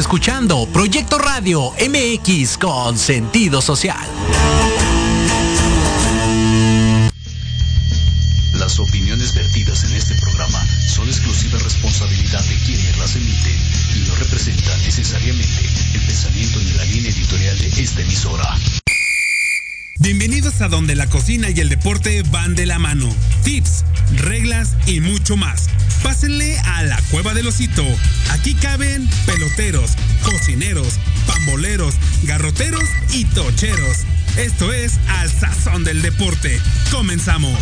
Escuchando Proyecto Radio MX con sentido social. Las opiniones vertidas en este programa son exclusiva responsabilidad de quienes las emiten y no representan necesariamente el pensamiento ni la línea editorial de esta emisora. Bienvenidos a donde la cocina y el deporte van de la mano. Tips, reglas y mucho más. Pásenle a la cueva del osito. Aquí caben peloteros, cocineros, pamboleros, garroteros y tocheros. Esto es Al Sazón del Deporte. Comenzamos.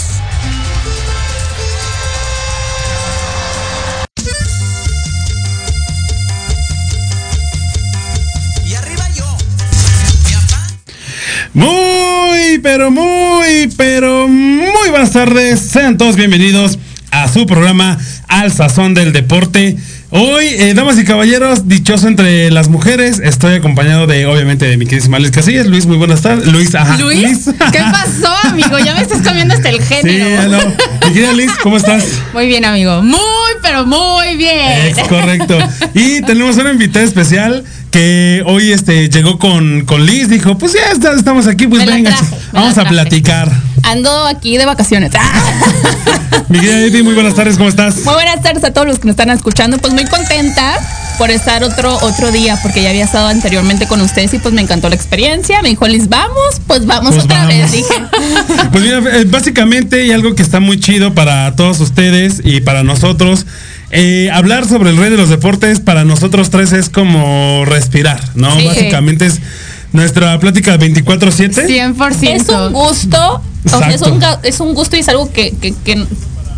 Y arriba yo. Muy, pero muy, pero muy buenas tardes. Sean todos bienvenidos a su programa Al Sazón del Deporte. Hoy, eh, damas y caballeros, dichoso entre las mujeres, estoy acompañado de, obviamente, de mi queridísima Liz Casillas. Luis, muy buenas tardes. Luis, ajá. Luis, ¿qué pasó, amigo? Ya me estás cambiando hasta el Sí, género. no. Mi querida Liz, ¿cómo estás? Muy bien, amigo. Muy, pero muy bien. Es correcto. Y tenemos una invitada especial que hoy este llegó con, con Liz, dijo, pues ya está- estamos aquí, pues venga, vamos a platicar. Ando aquí de vacaciones. Mi querida Eddie, muy buenas tardes, ¿cómo estás? Muy buenas tardes a todos los que nos están escuchando. Pues muy contenta por estar otro otro día, porque ya había estado anteriormente con ustedes y pues me encantó la experiencia. Me dijo Liz, vamos, pues vamos Pues otra vamos. vez. Dije, Pues mira, eh, básicamente y algo que está muy chido para todos ustedes y para nosotros, eh, hablar sobre el rey de los deportes para nosotros tres es como respirar, ¿no? Sí. Básicamente es nuestra plática 24/7. 100%. es un gusto, o sea, es un, ga- es un gusto y es algo que, que, que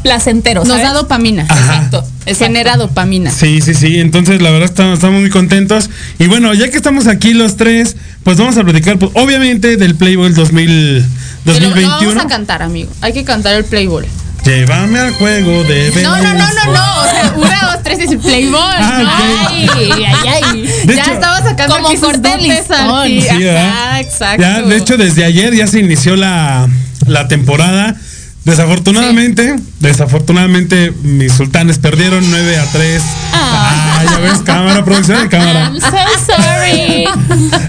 placentero. Nos da dopamina. Ajá. Exacto, exacto. Genera dopamina. Sí, sí, sí. Entonces, la verdad, estamos, estamos muy contentos. Y bueno, ya que estamos aquí los tres, pues vamos a platicar, pues, obviamente, del Playboy 2000, Pero lo 2021. vamos a cantar, amigo. Hay que cantar el Playboy. Llévame al juego de No, no, no, no, no. O sea, una, dos, tres es el Playboy. Ah. Ay, ay, ay. De ya estaba sacando Como corte exacto. Ya, de hecho, desde ayer ya se inició la, la temporada. Desafortunadamente, desafortunadamente, mis sultanes perdieron 9 a 3. Ah, ya ves, cámara, producción de cámara. I'm so sorry.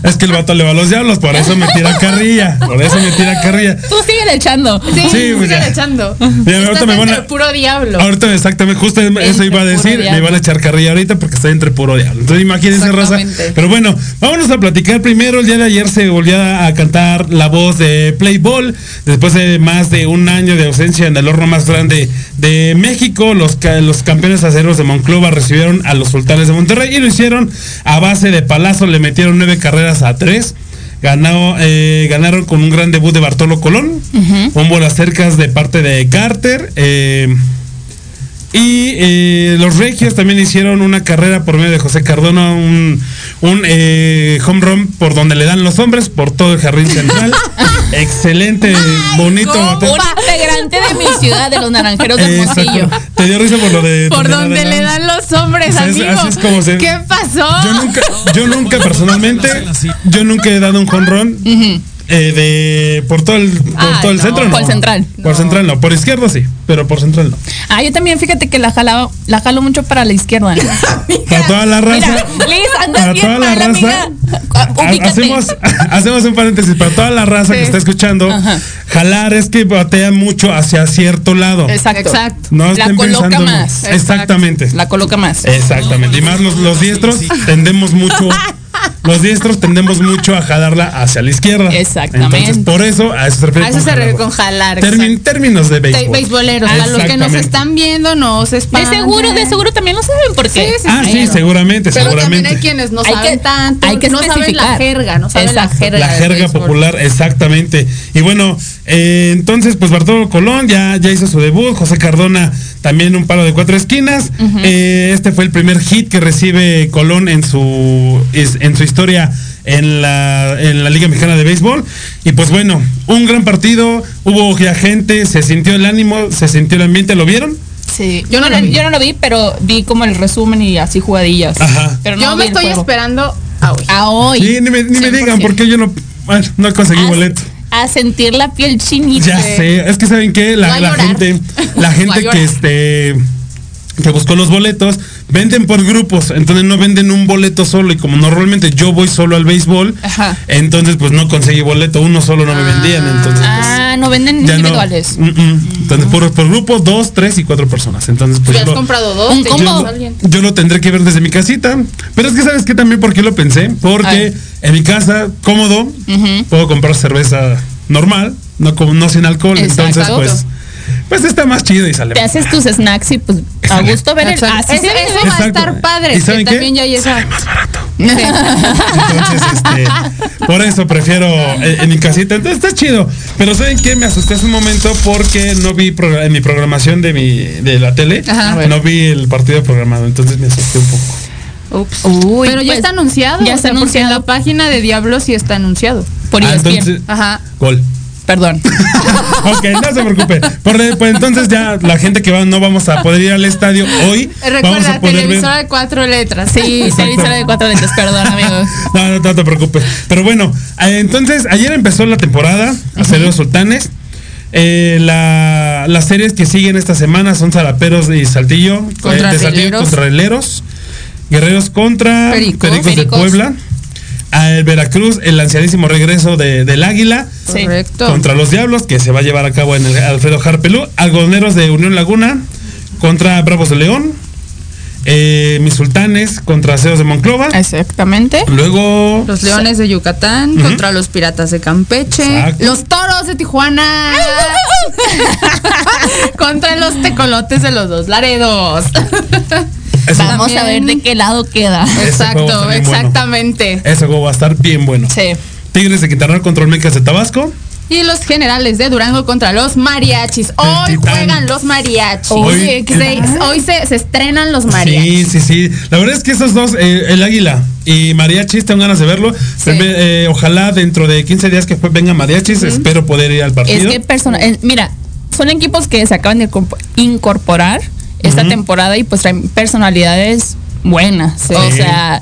Es que el vato le va a los diablos, por eso me tira carrilla. Por eso me tira carrilla. Tú sigue echando. Sí, Sí, pues echando. Mira, ahorita me van entre a- puro diablo. Ahorita exactamente, justo eso iba a decir, me van a echar carrilla ahorita porque estoy entre puro diablo. Entonces imagínense, raza. Pero bueno, vámonos a platicar primero. El día de ayer se volvió a cantar la voz de Playball. Después de más de un año de ausencia en el horno más grande de México, los, los campeones aceros de Monclova recibieron a los sultanes de Monterrey y lo hicieron a base de palazo. Le metieron nueve carreras a tres. Ganó, eh, ganaron con un gran debut de Bartolo Colón, un bolas cercas de parte de Carter. eh, y eh, los Regios también hicieron una carrera por medio de José Cardona, un, un eh, home run por donde le dan los hombres, por todo el jardín central. Excelente, bonito. ¿cómo? Te- Un integrante de mi ciudad, de los naranjeros del Exacto. Hermosillo. Te dio risa por lo de. Por donde le dan los hombres, Así es- amigo. así es como se- ¿Qué pasó? Yo nunca, yo nunca personalmente, yo nunca he dado un home run eh, de por todo el, por Ay, todo el no. centro, no. Por central. Por central no, por izquierda sí, pero por central no. Ah, yo también, fíjate que la jalo, la jalo mucho para la izquierda. Para toda la raza. Mira, Liz, andas para bien toda la raza. amiga. ha- Ubícate. Hacemos, hacemos un paréntesis para toda la raza que está escuchando. Ajá. Jalar es que batea mucho hacia cierto lado. Exacto. Exacto. No la coloca pensando- más. Exactamente. La coloca más. Exactamente. Y más los, los diestros tendemos mucho. Los diestros tendemos mucho a jalarla hacia la izquierda. Exactamente. Entonces, por eso, a eso se refiere A eso con se refiere jalar. con jalar. Termin- términos de béisbol. beisboleros. A los que nos están viendo, no se De seguro, de seguro también lo saben porque. Sí, sí, Ah, sí, Pero- seguramente, Pero también seguramente. hay quienes no Hay saben que- tanto. hay que no saben la jerga, no saben Exacto. la jerga. La jerga popular, exactamente. Y bueno, eh, entonces, pues Bartolo Colón ya, ya hizo su debut. José Cardona también un palo de cuatro esquinas. Eh, este fue el primer hit que recibe Colón en su, es- en su historia en la, en la Liga Mexicana de Béisbol. Y pues bueno, un gran partido. Hubo ya gente, se sintió el ánimo, se sintió el ambiente. ¿Lo vieron? Sí. Yo no, lo, yo no lo vi, pero vi como el resumen y así jugadillas. Ajá. Pero no Yo me estoy juego. esperando a hoy. A hoy. Sí, ni me, ni me digan 100%. porque yo no, bueno, no conseguí A- boleto. A sentir la piel chinita. Ya sé, es que saben que la, la gente, la gente que este que buscó los boletos, venden por grupos, entonces no venden un boleto solo y como normalmente yo voy solo al béisbol, Ajá. entonces pues no conseguí boleto, uno solo no me vendían, entonces pues, Ah, no venden ya no. individuales. Mm, mm. Entonces por, por grupo dos, tres y cuatro personas, entonces pues ¿Ya yo has lo- comprado dos? Un ¿Te combo. alguien? yo lo tendré que ver desde mi casita. Pero es que sabes que también por qué lo pensé. Porque en mi casa, cómodo, puedo comprar cerveza normal, no como no sin alcohol. Exacto. Entonces, pues, pues está más chido y sale. Te haces tus snacks y pues a gusto ver el. Así Eso, se ve. eso va a estar padre. ¿Y saben que qué? también ya hay esa. Sale más barato. Entonces, este, por eso prefiero eh, en mi casita. Entonces está chido. Pero ¿saben qué? Me asusté hace un momento porque no vi en mi programación de mi de la tele, Ajá. no vi el partido programado. Entonces me asusté un poco. Ups. Uy, Pero ya pues, está anunciado. ya o está Porque en la página de Diablo sí está anunciado. Por Ah, ESPN. entonces, Ajá. gol. Perdón. ok, no se preocupe. Por, pues entonces ya la gente que va no vamos a poder ir al estadio hoy. vamos Recuerda, a poder ver. televisora de cuatro letras. Sí, Exacto. televisora de cuatro lentes, perdón, amigos. No, no, no te preocupes. Pero bueno, eh, entonces ayer empezó la temporada, Aceros Sultanes. Eh, la- las series que siguen esta semana son Zaraperos y Saltillo. Contra eh, de Saltillo contra. Guerreros contra Pericos. Pericos, de Pericos. Puebla. A el Veracruz, el ancianísimo regreso de- del Águila. Sí. Correcto. Contra los Diablos, que se va a llevar a cabo en el Alfredo Harpelú. Algodoneros de Unión Laguna contra Bravos de León. Eh, mis sultanes contra Ceos de Monclova. Exactamente. Luego. Los Leones de Yucatán contra los Piratas de Campeche. Exacto. Los Toros de Tijuana. contra los Tecolotes de los dos Laredos. Eso- Vamos a ver de qué lado queda. Exacto, bien bueno. exactamente. Ese juego va a estar bien bueno. Sí. Tigres de Quintana Roo contra Olmecas de Tabasco. Y los generales de Durango contra los mariachis. Hoy juegan los mariachis. Hoy- se- hoy se, se estrenan los mariachis. Sí, sí, sí. La verdad es que esos dos, eh, el Águila y Mariachis, tengo ganas de verlo. Sí. Eh, ojalá dentro de 15 días que fue- venga Mariachis, espero poder ir al Es partido. que persona, eh, mira, son equipos que se acaban de corpo- incorporar esta temporada y pues traen personalidades buenas. Sí. O sea,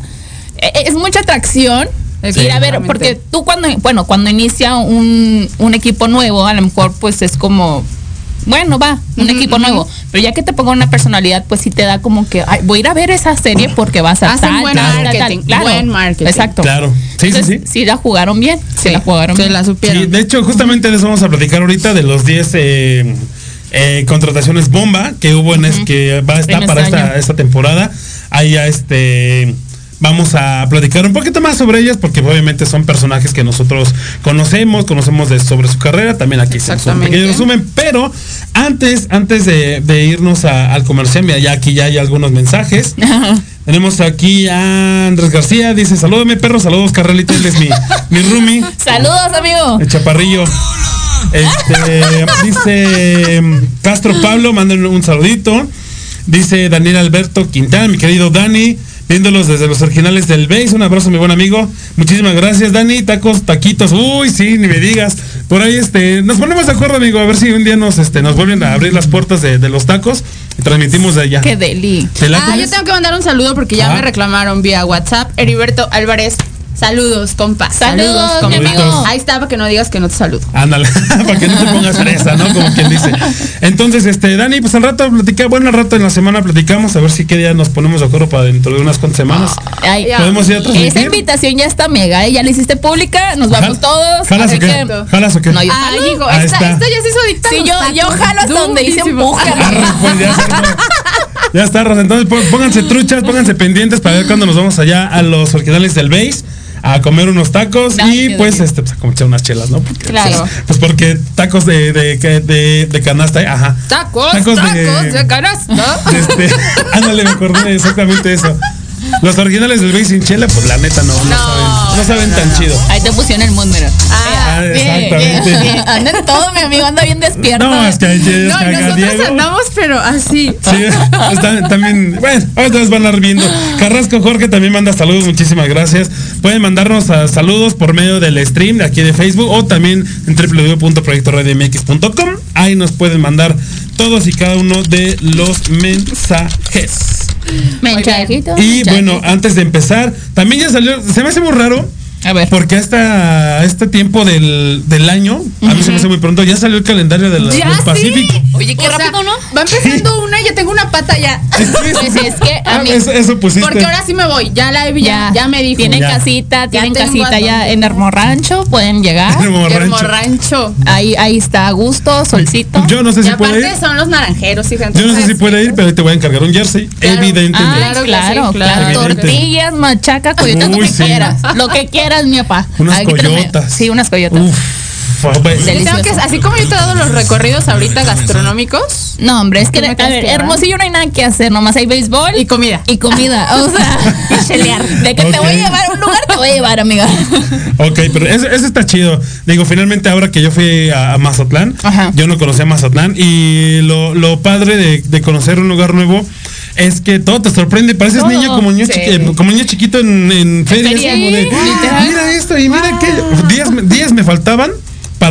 e- es mucha atracción. Ir a ver, porque tú cuando, bueno, cuando inicia un, un equipo nuevo, a lo mejor pues es como, bueno, va, un equipo nuevo. Pero ya que te ponga una personalidad, pues sí te da como que, ay, voy a ir a ver esa serie porque vas a Hacen tal, buen tal, tal, marketing, Claro. buen marketing. Exacto. Claro. Sí, Entonces, sí, sí. la jugaron bien. Sí, la jugaron se bien. la supieron. Sí, de hecho, justamente de eso vamos a platicar ahorita de los 10 eh, eh, contrataciones bomba que hubo en es, que va a estar para esta, esta temporada. Ahí ya este vamos a platicar un poquito más sobre ellas porque obviamente son personajes que nosotros conocemos, conocemos de, sobre su carrera, también aquí hacemos un pequeño resumen, pero antes, antes de, de irnos a- al comercial, mira, ya aquí ya hay algunos mensajes. Tenemos aquí a Andrés García, dice, salúdame perro, saludos Carrelita, él es mi, mi roomie. Saludos, amigo. El chaparrillo. Este, dice mm, Castro Pablo, manden un saludito. Dice Daniel Alberto Quintana, mi querido Dani, viéndolos desde los originales del Base. Un abrazo, mi buen amigo. Muchísimas gracias, Dani. Tacos, taquitos. Uy, sí, ni me digas. Por ahí, este, nos ponemos de acuerdo, amigo, a ver si un día nos, este, nos vuelven a abrir las puertas de, de los tacos y transmitimos de allá. Qué deli. ¿Te late, Ah, yo tengo que mandar un saludo porque ya Ah. me reclamaron vía WhatsApp. Heriberto Álvarez, saludos, compa. Saludos, mi compa. amigo. Ahí está, para que no digas que no te saludo. Ándale, para que no te pongas fresa, ¿no? Como quien dice. Entonces, este, Dani, pues al rato platicamos, bueno, al rato en la semana platicamos, a ver si qué día nos ponemos de acuerdo para dentro de unas cuantas semanas. Ay, Ya. ¿Podemos ir a Esa transmitir? invitación ya está mega, ¿eh? ya la hiciste pública, nos vamos todos. ¿Jalas o qué? ¿Jalas o qué? No, yo jalo. hijo, Ahí esta, está. esta ya se hizo adicta. a Sí, yo- yo jalo hasta donde Durísimo. empuja. Arre, pues, ya está. Ya está, Raza. Entonces pó- pónganse truchas, pónganse pendientes para ver cuándo nos vamos allá a los originales del base a comer unos tacos y pues este pues, a comer unas chelas, ¿no? Porque, Claro. Pues, pues porque tacos de, de, de, canasta, ajá. Tacos, Tacos tacos, de- canasta. Este, ándale, me acordé exactamente eso. Los originales del base sin chela, pues la neta no, no, No, saben, no saben no, tan no. chido. Ahí te pusieron el mundo, mira. Ah, bien, Exactamente. exactamente. Anda en todo, mi amigo, anda bien despierto. No, es que ayer No, es que acá nosotros Diego- andamos, pero así. Sí, está- también, bueno, ahorita van a ir viendo. Carrasco Jorge también manda saludos, muchísimas gracias. Pueden mandarnos a saludos por medio del stream de aquí de Facebook o también en www.proyectoradiomx.com. Ahí nos pueden mandar todos y cada uno de los mensajes. Y bueno, antes de empezar, también ya salió, se me hace muy raro A ver. Porque hasta este tiempo del, del año, a mí se me hace muy pronto, ya salió el calendario del, Ya del sí. Oye, qué O sea, rápido, ¿no? Va empezando una y ya tengo una pata ya. Pues es que a Ah, mí eso, eso pusiste. Porque ahora sí me voy. Ya la Evi ya, ya me dijo. Tienen Ya. casita, tienen casita ya en Hermorrancho, pueden llegar. Hermo Hermo Rancho. Rancho. Ahí, ahí está a gusto, solcito. Yo no sé Y si puede aparte ir. son los naranjeros, fíjate. Yo no sé si puede ir, pero te voy a encargar un jersey. Claro. Evidentemente. Ah, Claro claro. Tortillas, machaca, lo que quieras. Lo que quieras, mi papá. Unas lo- coyotas. Sí, unas coyotas. Uf. Pues, que, Delicioso. así como yo te he dado los recorridos ahorita gastronómicos No, hombre, es que, ¿Qué me a ver, Hermosillo no hay nada que hacer, nomás hay béisbol y comida. y comida. O sea, chelear. De que te voy a llevar a un lugar, te voy a llevar, amiga. Ok, pero eso, eso está chido. Digo, finalmente ahora que yo fui a, a Mazatlán, Ajá. yo no conocía Mazatlán y lo, lo padre de, de conocer un lugar nuevo es que todo te sorprende. Pareces Todo. niño como niño, Sí. chiqui- como niño chiquito en, en ferias. feria, como de, literal. mira esto y mira aquello. Me- días me faltaban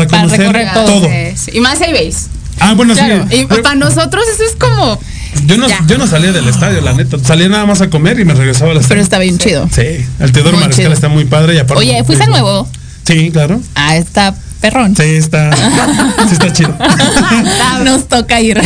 para conocer todo. todo. Sí, Y más ahí veis. Ah, bueno, Claro. sí. Y para nosotros eso es como. Yo no, Ya. yo no salía del estadio, la neta. Salía nada más a comer y me regresaba al estadio. Pero está bien chido. Sí, el Teodoro Muy Mariscal chido. está muy padre y aparte. Oye, ¿fuiste al nuevo? Sí, claro. Ah, está perrón. Sí, está. Sí, está chido. Nos toca ir.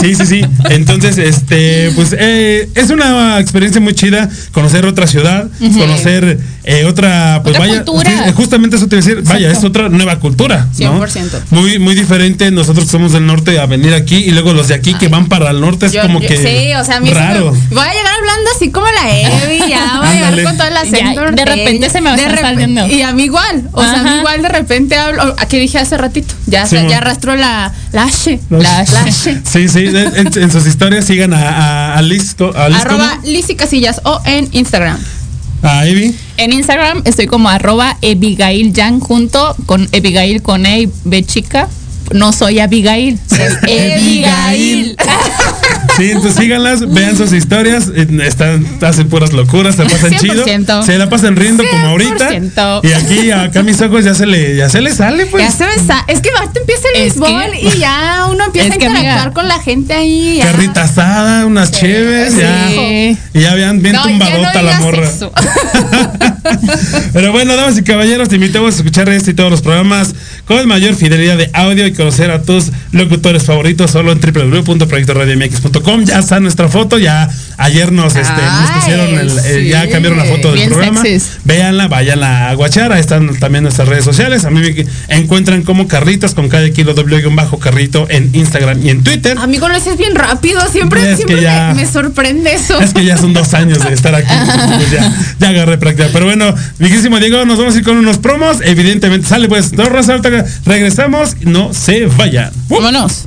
Sí, sí, sí. Entonces, este, pues eh, es una experiencia muy chida conocer otra ciudad, conocer eh, otra, pues Otra vaya, cultura. justamente eso te iba a decir, vaya, es otra nueva cultura, ¿no? 100%. Muy, muy diferente. Nosotros somos del norte a venir aquí y luego los de aquí que van para el norte es Yo- como yo- que sí, o sea, a mí raro. me- voy a llegar hablando así como la Evi, ya voy a llegar con todo el acento Ya, de repente se me va a estar saliendo. Y a mí igual, o sea, a mí igual de repente hablo, aquí dije hace ratito, ya, Sí, ya arrastró la, la H. La La H. H. Sí, sí, en, sus historias sigan a, a, a Liz, co- a Liz Arroba ¿cómo? Lizzy Casillas o en Instagram. A Ivy. En Instagram estoy como arroba Abigail Yang junto con Abigail con E y B chica. No soy Abigail, soy Abigail. Sí, entonces síganlas, vean sus historias, eh, están, hacen puras locuras, se pasan chido, 100%. se la pasan riendo como ahorita. 100%. Y aquí acá mis ojos ya se le, ya se le sale, pues. Ya se me Es que ahorita empieza el Es béisbol que- y ya uno empieza Es a amiga, interactuar con la gente ahí. ya. Carrita asada, unas chéves, ya. sí. Y ya vean bien No, ya no tumbadota la morra. eso. Pero bueno, damas y caballeros, te invitamos a escuchar este y todos los programas con mayor fidelidad de audio y conocer a tus locutores favoritos solo en www.proyectoradiomx.com. Ya está nuestra foto, ya ayer nos, este, nos pusieron el, el- ya cambiaron la foto del Bien programa. sexys. Véanla, váyanla a guachar, ahí están también nuestras redes sociales. A mí me encuentran como carritas con cada kilo bajo carrito en Instagram y en Twitter. Amigo, lo haces bien rápido. Siempre, siempre ya- me, me sorprende eso. Es que ya son dos años de estar aquí. pues ya, ya agarré práctica. Pero bueno, mi querísimo Diego, nos vamos a ir con unos promos. Evidentemente, sale pues. No, ahorita regresamos. No se vayan. Vámonos.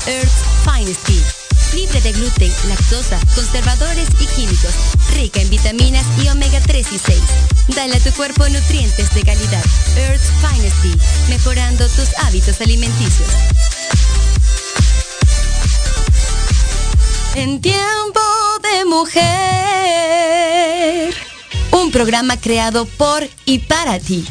Earth's Finest Tea. Libre de gluten, lactosa, conservadores y químicos. Rica en vitaminas y omega 3 y 6. Dale a tu cuerpo nutrientes de calidad. Earth's Finest Tea. Mejorando tus hábitos alimenticios. En tiempo de mujer. Un programa creado por y para ti.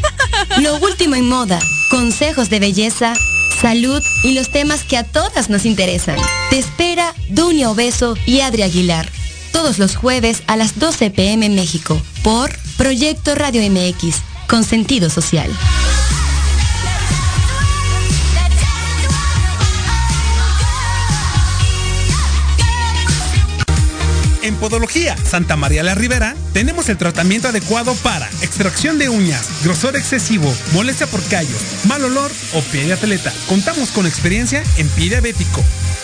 Lo último en moda, consejos de belleza, salud y los temas que a todas nos interesan. Te espera Dunia Obeso y Adri Aguilar. Todos los jueves a las 12 pm México. Por Proyecto Radio MX. Con sentido social. En Podología Santa María la Ribera tenemos el tratamiento adecuado para extracción de uñas, grosor excesivo, molestia por callos, mal olor o pie de atleta. Contamos con experiencia en pie diabético.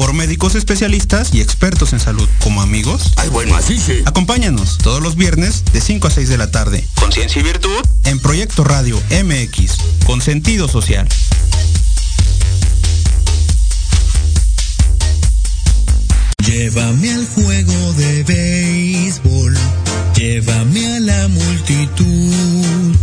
Por médicos especialistas y expertos en salud, como amigos. Ay, bueno, así sí. Acompáñanos todos los viernes de 5 a 6 de la tarde. Conciencia y virtud. En Proyecto Radio MX, con sentido social. Llévame al juego de béisbol, llévame a la multitud,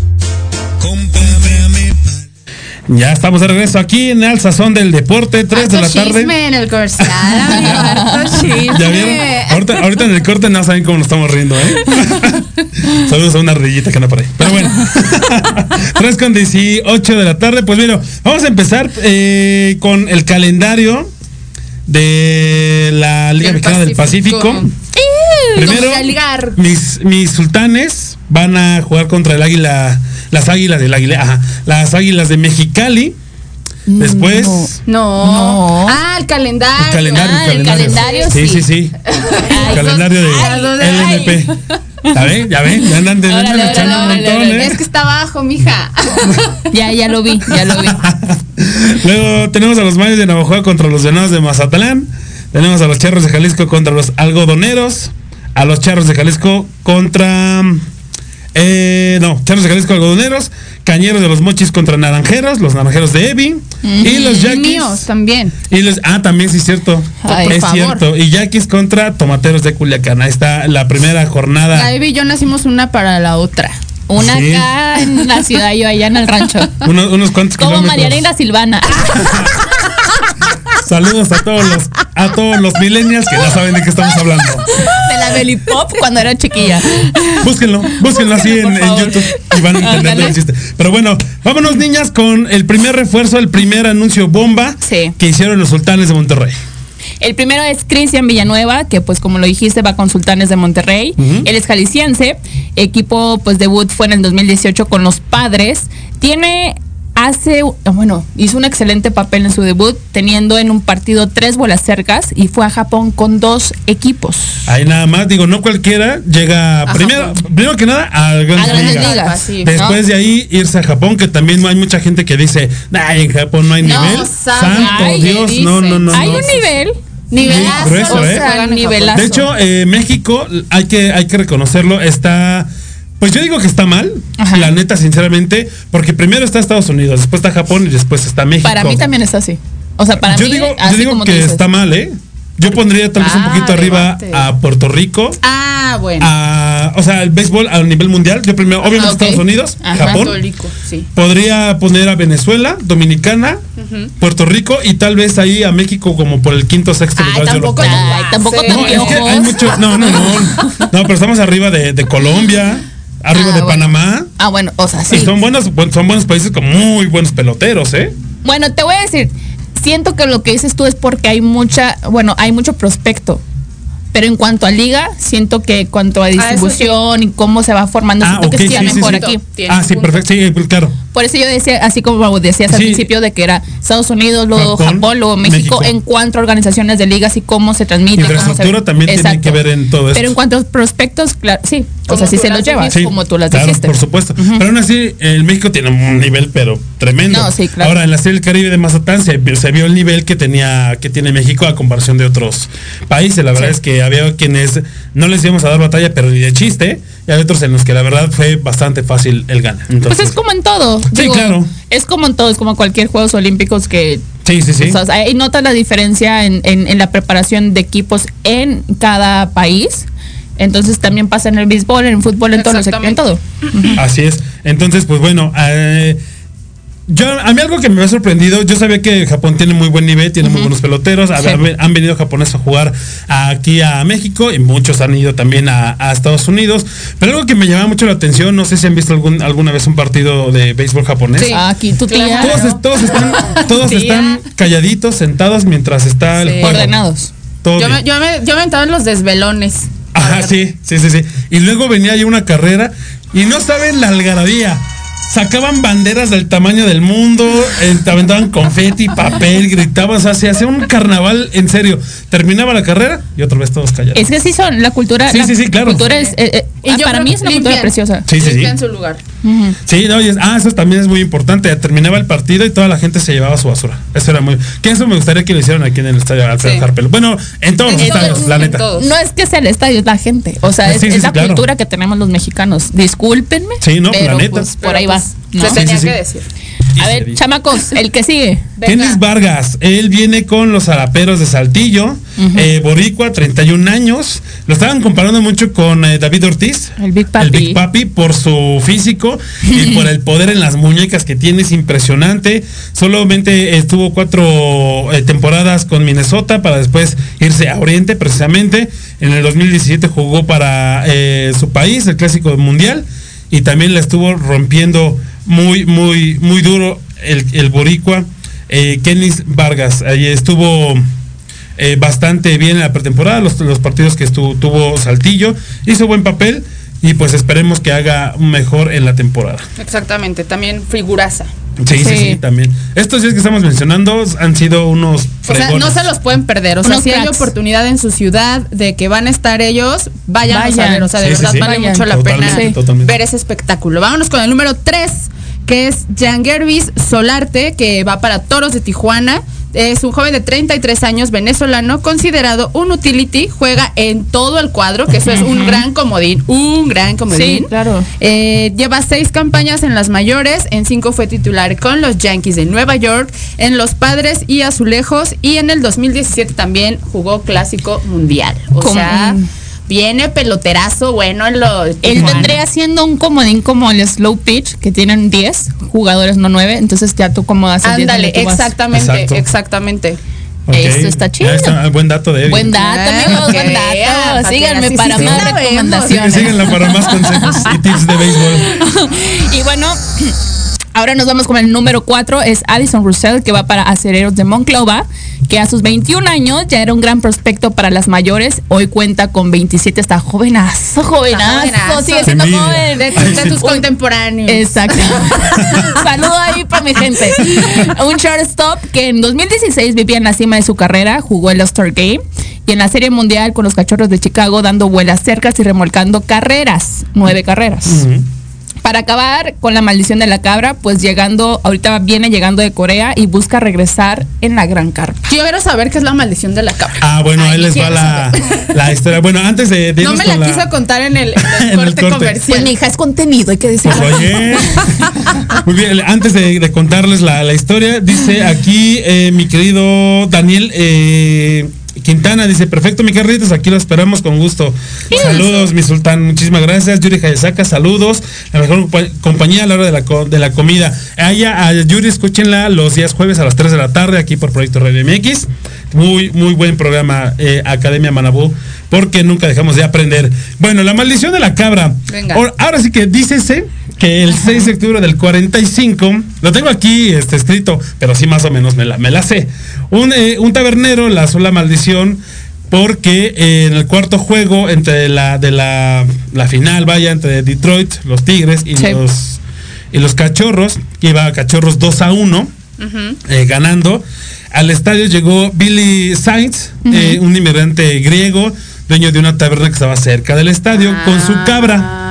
Ya estamos de regreso aquí en el Sazón del Deporte, 3 de la tarde. Chisme en el corsal, amigo, harto chisme. ¿Ya vieron? Ahorita, ahorita en el corte no saben cómo nos estamos riendo, ¿eh? Saludos a una rillita que anda por ahí. Pero bueno. 3 con 18 de la tarde. Pues bueno, vamos a empezar eh, con el calendario de la Liga Mexicana del Pacífico. Pacífico. Primero, mis, mis sultanes van a jugar contra el águila, las águilas del águila, ajá, las águilas de Mexicali. Después, No. No. Ah, el calendario. el calendario, Ah, el calendario, sí, sí, sí. sí. El calendario de Ay, LNP. ¿Ya ven? ¿Ya ven? Ya andan, andan Órale, echando un órale, montón, órale. ¿eh? Es que está abajo, mija. Ya, ya lo vi, ya lo vi. Luego tenemos a los Mayos de Navajo contra los Venados de Mazatlán. Tenemos a los Charros de Jalisco contra los Algodoneros. A los Charros de Jalisco contra... Eh, no, Charros de Jalisco Algodoneros. Cañeros de los Mochis contra Naranjeros. Los Naranjeros de Evi. Y los Yaquis. Míos también. Y los, ah, también sí es cierto. Ay, es cierto. Y Yaquis contra Tomateros de Culiacán. Ahí está la primera jornada. La Ivy y yo nacimos una para la otra. Una Sí. acá en la ciudad, yo allá en el rancho. Unos, unos cuantos Como. Mariana y la Silvana. Saludos a todos los, a todos los millennials que no saben de qué estamos hablando. De la belly pop cuando era chiquilla. Búsquenlo, búsquenlo así en, en. YouTube y van a entender el chiste. Pero bueno, vámonos niñas con el primer refuerzo, el primer anuncio bomba Sí. que hicieron los sultanes de Monterrey. El primero es Cristian Villanueva, que pues como lo dijiste va con Sultanes de Monterrey. Él es jalisciense. Equipo pues debut fue en el 2018 con los Padres. Tiene hace bueno, hizo un excelente papel en su debut teniendo en un partido tres bolas cercas y fue a Japón con dos equipos. Ahí nada más, digo, no cualquiera llega primero, primero que nada a grandes, A grandes ligas. ligas. Sí, Después ¿no? de ahí irse a Japón, que también hay mucha gente que dice, ay, en Japón no hay No nivel. sabe, Santo ay, Dios, no, no, no. Hay no. un nivel. Nivelazo. grueso, o ¿eh? sea, Nivelazo. De hecho, eh, México, hay que, hay que reconocerlo, está. Pues yo digo que está mal, Ajá. la neta, sinceramente, porque primero está Estados Unidos, después está Japón y después está México. Para mí también es así. O sea, para yo mí digo, yo digo como que está mal, ¿eh? Yo pondría tal vez un Ah, poquito arriba a Puerto Rico, Ah, bueno. a, o sea, el béisbol a nivel mundial. Yo primero, obviamente ok. Estados Unidos, Ajá. Japón. Sí. Podría poner a Venezuela, Dominicana, Puerto Rico y tal vez ahí a México como por el quinto sexto Ay, lugar. yo lo tampoco. Ay, tampoco No, es que hay mucho. No, no, no. No, pero estamos arriba de, de Colombia, arriba Ah, de bueno. Panamá. Ah, bueno, o sea, Y sí. son buenos, buen- son buenos países con muy buenos peloteros, ¿eh? Bueno, te voy a decir, siento que lo que dices tú es porque hay mucha, bueno, hay mucho prospecto. Pero en cuanto a liga, siento que en cuanto a eso distribución y cómo se va formando, Ah, siento que sí, sí, a sí, mejor sí. aquí. Ah, sí, punto. perfecto. Sí, pues, claro. Por eso yo decía, así como decías al Sí. principio, de que era Estados Unidos, luego Japón, Japón, luego México, México. en cuanto a organizaciones de ligas y cómo se transmite. cómo se- Infraestructura también tiene que ver en todo esto. Pero en cuanto a prospectos, claro, sí. O sea, sí se los lleva. Sí, como tú las claro, dijiste. por supuesto. Pero aún así, el México tiene un nivel, pero tremendo. No, sí, claro. Ahora, en la Serie del Caribe de Mazatán se, se vio el nivel que tenía, que tiene México a comparación de otros países. La verdad Sí. es que había quienes no les íbamos a dar batalla, pero ni de chiste. Y hay otros en los que la verdad fue bastante fácil el gana. Pues es como en todo. Sí, claro. Es como en todo, es como cualquier Juegos Olímpicos que sí, sí, sí. O sea, ahí notas la diferencia en, en- en la preparación de equipos en cada país. Entonces también pasa en el béisbol, en el fútbol, en todos los en todo. Así es. Entonces, pues bueno, eh, yo, a mí algo que me ha sorprendido, yo sabía que Japón tiene muy buen nivel, tiene muy buenos peloteros, a- Sí. han, han venido japoneses a jugar aquí a México y muchos han ido también a, a Estados Unidos, pero algo que me llama mucho la atención, no sé si han visto algún, alguna vez un partido de béisbol japonés. Sí. Ah, Aquí tú tía. Claro. Todos, todos están, todos Tía. están calladitos, sentados mientras está el juego. Ordenados. Todo Yo me, yo me, yo me aventaba en los desvelones. Ajá, sí, sí, sí, sí. Y luego venía ahí una carrera y no saben la algarabía. Sacaban banderas del tamaño del mundo, eh, te aventaban confeti, papel, gritaban, o sea, se hacía un carnaval en serio. Terminaba la carrera y otra vez todos callados. Es que sí son, la cultura. Sí, la sí, sí, claro. cultura es, eh, eh, Y ah, yo para mí es una cultura preciosa. Sí, sí, sí. En su lugar. Sí, no, y es- ah, eso también es muy importante. Terminaba el partido y toda la gente se llevaba su basura. Eso era muy. Que eso me gustaría que lo hicieran aquí en el estadio Alfredo Sí. Harpel. Bueno, en todos los estadios, la neta. todos. No es que sea el estadio, es la gente. O sea, es, sí, sí, es sí, la claro. cultura que tenemos los mexicanos. Discúlpenme. Sí, no, pero la neta. pues por Pero, ahí pues, va. ¿No? Se tenía Sí, sí, que decir. A ver, dice. chamacos, el que sigue. Kenis Vargas, él viene con los Araperos de Saltillo, eh, Boricua, 31 años. Lo estaban comparando mucho con eh, David Ortiz. El Big Papi. El Big Papi por su físico y por el poder en las muñecas que tiene, es impresionante. Solamente estuvo cuatro eh, temporadas con Minnesota para después irse a Oriente precisamente. En el 2017 jugó para eh, su país, el Clásico Mundial, y también la estuvo rompiendo muy, muy, muy duro el, el Boricua. Eh, Kenis Vargas, ahí estuvo eh, bastante bien en la pretemporada, los, los partidos que estuvo, tuvo Saltillo, hizo buen papel y pues esperemos que haga mejor en la temporada. Exactamente, también figuraza. Sí, sí, sí, Sí. también. Estos días que estamos mencionando han sido unos O sea, no fregones. se los pueden perder. O sea, Unos si hay oportunidad en su ciudad de que van a estar ellos, vayan, a Vayan. ver. O sea, de Sí, verdad sí. vale Vayan. mucho la Totalmente, pena totalmente. ver ese espectáculo. Vámonos con el número 3, que es Jangervis Solarte, que va para Toros de Tijuana. Es un joven de 33 años venezolano, considerado un utility, juega en todo el cuadro, que eso es un gran comodín, un gran comodín. Sí, claro. Eh, lleva seis campañas en las mayores, en cinco fue titular con los Yankees de Nueva York, en los Padres y Azulejos y en el 2017 también jugó Clásico Mundial. O sea, viene peloterazo bueno en los... Él vendría siendo un comodín como el slow pitch, que tienen 10 jugadores, no 9. Entonces ya tú como haces 10 Ándale, exactamente, Exacto. exactamente. Ok, Esto está chido. está, buen dato de Evi. Buen dato, Ah, amigos, buen ah, dato. para que Síganme para sí más recomendaciones. Síguenla para más consejos y tips de béisbol. y bueno, ahora nos vamos con el número 4, es Addison Russell, que va para Acereros de Monclova, que a sus 21 años ya era un gran prospecto para las mayores, hoy cuenta con 27, está jovenazo, jovenazo, jovenazo. sigue siendo joven. De, de tus contemporáneos. Exacto. Saludo ahí para mi gente. Un shortstop que en 2016 vivía en la cima de su carrera, jugó el All-Star Game y en la Serie Mundial con los Cachorros de Chicago dando vuelas cercas y remolcando carreras, nueve carreras. Para acabar con la maldición de la cabra, pues llegando, ahorita viene llegando de Corea y busca regresar en la gran carpa. Quiero saber qué es la maldición de la cabra. Ah, bueno, ahí les va la, la historia. Bueno, antes de, de No me la quiso contar en el, en el En el corte corte. comercial. Pues mi hija es contenido, hay que decirlo. Pues oye, muy bien, antes de, de contarles la, la historia, dice aquí eh, mi querido Daniel eh, Quintana, dice, perfecto mi Carlitos, aquí lo esperamos con gusto. Saludos mi sultán, muchísimas gracias. Yuri Hayasaka, saludos. La mejor compa- compañía a la hora de la, de la comida. A ella, a Yuri, escúchenla los días jueves a las 3 de la tarde aquí por Proyecto Radio MX. Muy, muy buen programa, eh, Academia Manabú, porque nunca dejamos de aprender. Bueno, la maldición de la cabra. Venga. Ahora- Ahora sí que dícese que el 6 de octubre del 45, lo tengo aquí este, escrito, pero sí más o menos me la, me la sé. Un, eh, un tabernero lanzó la maldición porque eh, en el cuarto juego entre la de la, la final, vaya, entre Detroit, los Tigres y Sí. los y los Cachorros, que iba a Cachorros 2 a 1, eh, ganando. Al estadio llegó Billy Sainz, eh, un inmigrante griego, dueño de una taberna que estaba cerca del estadio, con su cabra.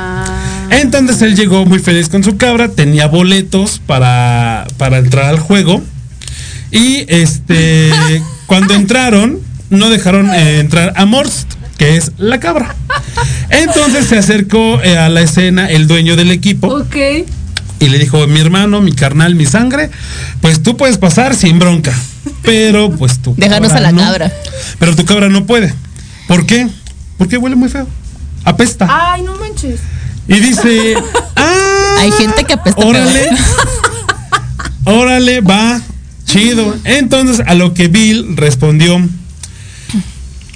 Entonces él llegó muy feliz con su cabra, tenía boletos para, para entrar al juego. Y este cuando entraron, no dejaron eh, entrar a Morst, que es la cabra. Entonces se acercó eh, a la escena el dueño del equipo Ok. y le dijo, mi hermano, mi carnal, mi sangre, pues tú puedes pasar sin bronca. Pero pues tu Déjanos a la no. cabra. Pero tu cabra no puede. ¿Por qué? Porque huele muy feo. Apesta. Ay, no manches. Y dice, ah, Hay gente que apesta órale. Órale, va, chido. Entonces, a lo que Bill respondió,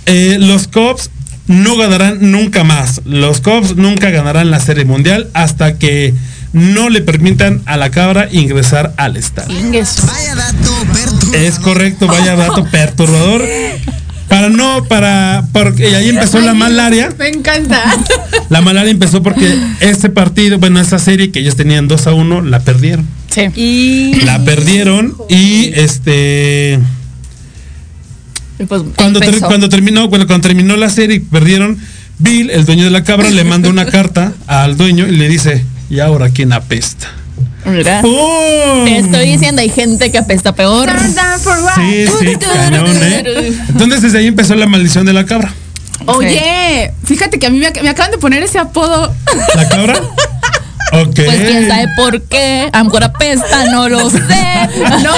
eh, los Cubs no ganarán nunca más. Los Cubs nunca ganarán la Serie Mundial hasta que no le permitan a la cabra ingresar al estadio. Vaya dato perturbador. Es correcto, vaya dato perturbador. Para no, para, porque ahí empezó la malaria. Me encanta. La malaria empezó porque este partido, bueno, esa serie que ellos tenían 2 a 1, la perdieron. Sí. Y La perdieron y este Y pues cuando, ter- cuando terminó, bueno, cuando terminó la serie y perdieron, Bill, el dueño de la cabra, le manda una carta al dueño y le dice, ¿y ahora quién apesta? Te estoy diciendo, hay gente que apesta peor. Down for? Sí, sí, cañón, ¿eh? Entonces desde ahí empezó la maldición de la cabra. Oye, fíjate que a mí me, ac- me acaban de poner ese apodo. ¿La cabra? Pues quién sabe por qué. A lo mejor apesta, no lo sé. No,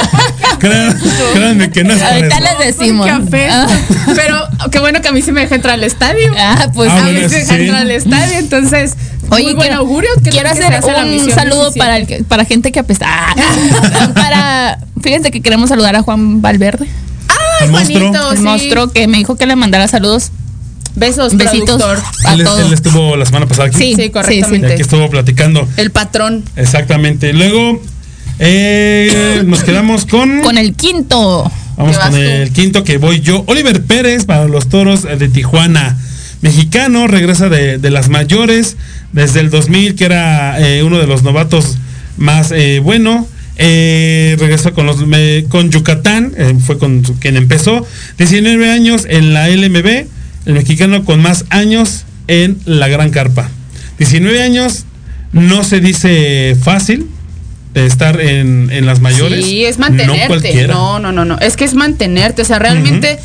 Créanme que no es Ahorita eso. les decimos. apesta. Ah. Pero qué bueno que a mí sí me deja entrar al estadio. Ah, pues Ah, a bueno, mí sí me deja entrar al estadio, entonces. Oye, muy buen quiero, augurio. que- quiero hacer hace un saludo 17. para, el que- para gente que apesta. Ah. para, fíjense que queremos saludar a Juan Valverde, El monstruo. Juanito, el sí. monstruo que me dijo que le mandara saludos, Besos, besitos productor. a Él, todos. él estuvo la semana pasada aquí. Sí, Sí, Y correctamente. aquí estuvo platicando. El patrón. Exactamente. Luego eh, nos quedamos con. Con el quinto. Vamos ¿Qué con tú? el quinto que voy yo. Oliver Pérez para los toros de Tijuana. Mexicano, regresa de, de las mayores desde el 2000, que era eh, uno de los novatos más eh, bueno. Eh, regresó con los me- con Yucatán, eh, fue con su- quien empezó. 19 años en la LMB, el mexicano con más años en la Gran Carpa. 19 años no se dice fácil estar en, en las mayores. Sí, es No mantenerte. cualquiera. No, no, no, no. Es que es mantenerte. O sea, realmente,